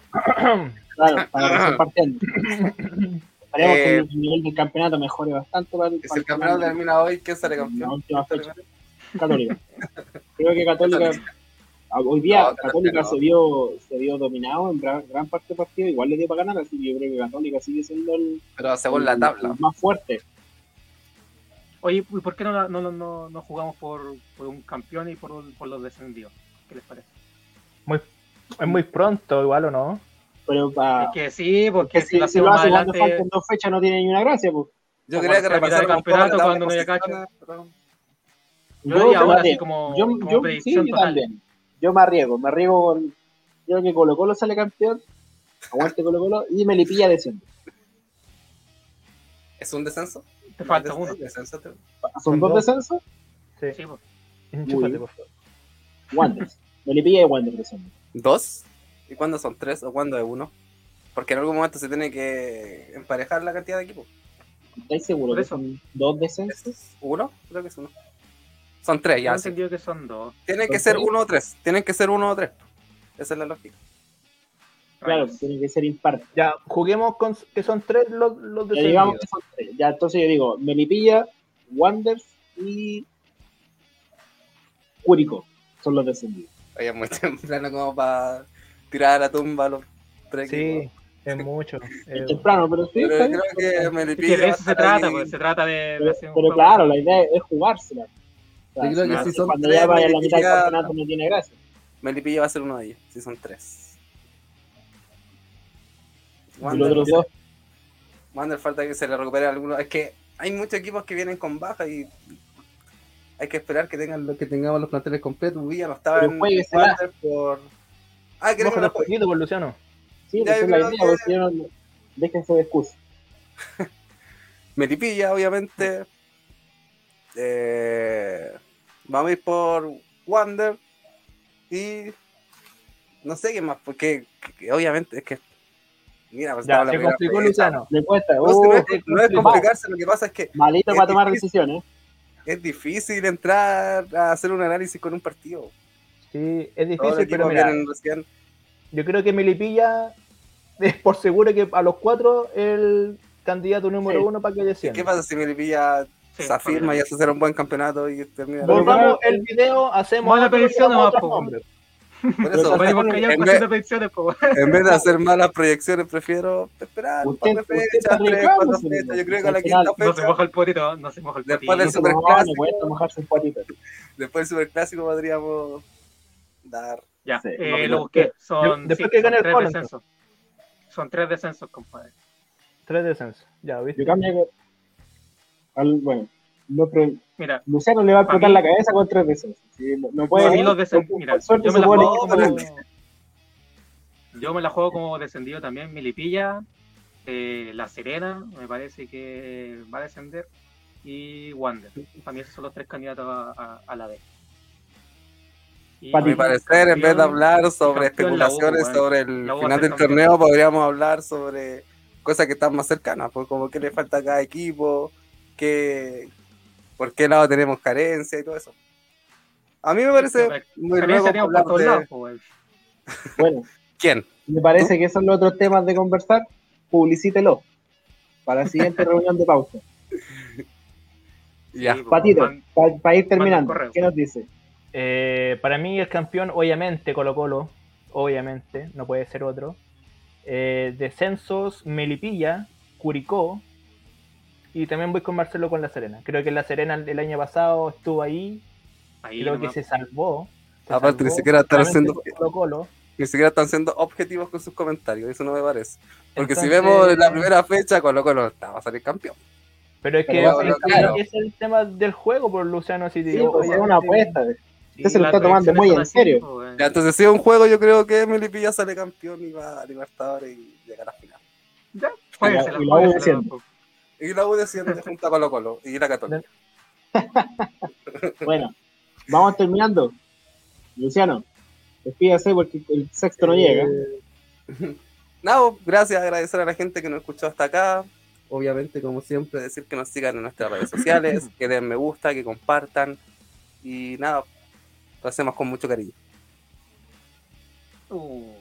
Claro, para partiendo. Esperemos Eh, que el nivel del campeonato mejore bastante para, Si para el campeonato termina hoy, ¿quién sale campeón? fecha. Católica. Creo que Católica, a- hoy día No, Católica no. se vio, se vio dominado en gran, gran parte del partido, igual le dio para ganar, así que yo creo que Católica sigue siendo el, Pero según la el- tabla. el más fuerte. Oye, ¿y por qué no, la- no, no, no, no jugamos por, por un campeón y por, por los descendidos? ¿Qué les parece? Muy, es muy pronto, igual o no. Pero para Es que sí, porque que si lo si, si lo hacemos hace cuando adelante, faltan dos fechas no tiene ni una gracia, pues. Yo quería que la mitad del repasáramos un poco campeonato la cuando no de haya cacha. posiciones, pero- yo diría así como, yo, como yo- sí, yo también. Yo me arriesgo, me arriesgo con. Creo que Colo Colo sale campeón. Aguante Colo Colo y Melipilla desciende. ¿Es un descenso? Te falta uno. Descenso, te- Son Son dos descensos. Sí. Sí, por favor. Wanderers. Melipilla y Wanderers descienden. ¿Dos? ¿Y cuándo son tres o cuándo es uno? Porque en algún momento se tiene que emparejar la cantidad de equipos. ¿Estáis seguros que son dos descensos? ¿Es ¿Uno? Creo que es uno. Son tres, ya. he sí. entendido que son dos. Tienen que ¿Son ser tres? uno o tres. Tienen que ser uno o tres. Esa es la lógica. Claro, Rayos. tiene que ser impar. Ya, juguemos con que son tres los, los Ya digamos que son tres. Ya, entonces yo digo Melipilla, Wanderers y Curicó. Son los descendidos. Oye, es muy temprano como para tirar a la tumba a los tres Sí, equipos. es mucho. Es temprano, pero sí. Pero creo que Es Melipilla que de eso se trata, pues, se trata de, de Pero, claro, la idea es jugársela. O sea, Yo creo que si- si son cuando tres, ya vaya a la mitad del Melipilla- campeonato no tiene gracia. Melipilla va a ser uno de ellos, si son tres. Y los Wander, otros dos, Wander falta que se le recupere alguno. Es que hay muchos equipos que vienen con baja y hay que esperar que tengan lo que tengamos los planteles completos. Villa no estaba Pero en. Wander por. Ah, queremos Mójate la un poquito, por Luciano. sí, Ya, esa yo es la creo idea, que- porque si no, déjense de excusa. Melipilla, obviamente. Eh, vamos a ir por Wander. Y. No sé qué más, porque que- obviamente es que. Mira, pues Ya, la se complicó. Luciano. Le cuesta. No, uh, es, no es complicarse, lo que pasa es que malito es para tomar decisiones. es difícil entrar a hacer un análisis con un partido. Sí, es difícil, pero mira, yo creo que Melipilla es por seguro que a los cuatro el candidato número Sí. uno para que ¿Y descienda. qué pasa si Melipilla Sí, se afirma y hace hacer un buen campeonato y termina? Volvamos el video, hacemos y predicción nombres. Por eso, en vez- en vez de hacer malas proyecciones, prefiero esperar un par de Usted- usted fechas, está tres, cuatro señor. fechas. Yo creo que a la quinta No se fecha, moja el potito, no se moja el Después potito. del No, superclásico. no cuesta mojarse un poquito. después del superclásico podríamos dar. Ya, Sí, eh, no, lo no. busqué. Son, Después sí, que son gane el tres descensos. Son tres descensos, compadre. Tres descensos. Ya, ¿viste? Yo cambio. Al, bueno, Mira, Luciano le va a explotar la cabeza con tres veces. no, puede. yo me la juego como, yo me la juego como descendido también. Milipilla, eh, La Serena, me parece que va a descender. Y Wander. Para mí esos son los tres candidatos a, la vez. a mi parecer, en vez de hablar sobre especulaciones sobre el final del torneo, podríamos hablar sobre cosas que están más cercanas, pues como que le falta a cada equipo, que, por qué lado tenemos carencia y todo eso. A mí me parece muy de... Bueno, ¿quién? Me parece que son los otros temas de conversar. Publicítelo para la siguiente reunión de pausa. Ya. Patito, para ir terminando, ¿qué nos dice? Eh, para mí el campeón, obviamente, Colo Colo, obviamente, no puede ser otro. Eh, descensos, Melipilla, Curicó, y también voy con Marcelo con La Serena. Creo que La Serena el año pasado estuvo ahí. creo que se salvó. Aparte, ni siquiera están haciendo. Ni siquiera están siendo objetivos con sus comentarios, eso no me parece. Porque si vemos la primera fecha, Colo Colo estaba a salir campeón. Pero es que es, el tema del juego, por Luciano. Si sí, pues, es una apuesta. Usted se lo está tomando muy en serio. entonces, si es un juego, yo creo que Emily Pilla sale campeón y va a Libertadores y llega a la final. Ya, puede ser. Y la U desciende junto a Colo Colo y la Católica. bueno, vamos terminando. Luciano, despídase porque el sexto no llega. Eh, no, gracias, agradecer a la gente que nos escuchó hasta acá. Obviamente, como siempre, decir que nos sigan en nuestras redes sociales, que den me gusta, que compartan. Y nada, lo hacemos con mucho cariño. Uh,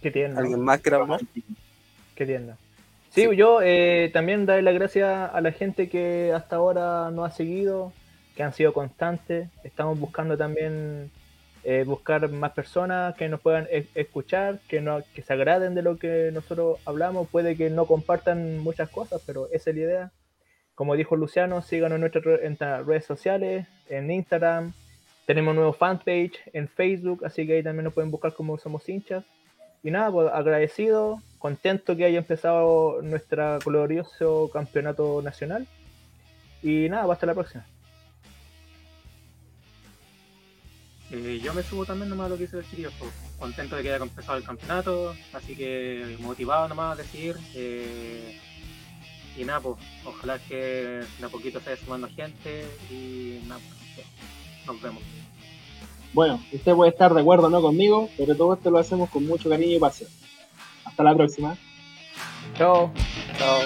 ¿Qué tienda? ¿Alguien más quiere hablar? ¿Qué tienda? Sí, yo eh, también darle las gracias a la gente que hasta ahora nos ha seguido, que han sido constantes. Estamos buscando también eh, buscar más personas que nos puedan e-, escuchar, que, no, que se agraden de lo que nosotros hablamos. Puede que no compartan muchas cosas, pero esa es la idea. Como dijo Luciano, síganos en nuestras redes sociales, en Instagram. Tenemos un nuevo fanpage en Facebook, así que ahí también nos pueden buscar como Somos Hinchas. Y nada, pues agradecido, contento que haya empezado nuestro glorioso campeonato nacional. Y nada, hasta la próxima. Eh, yo me subo también nomás a lo que hice el chiquillo, pues, contento de que haya empezado el campeonato, así que motivado nomás a decir. Eh, y nada, pues ojalá que de a poquito se vaya sumando gente y nada, pues, nos vemos. Bueno, usted puede estar de acuerdo o no conmigo, pero todo esto lo hacemos con mucho cariño y pasión. Hasta la próxima. Chao. Chao.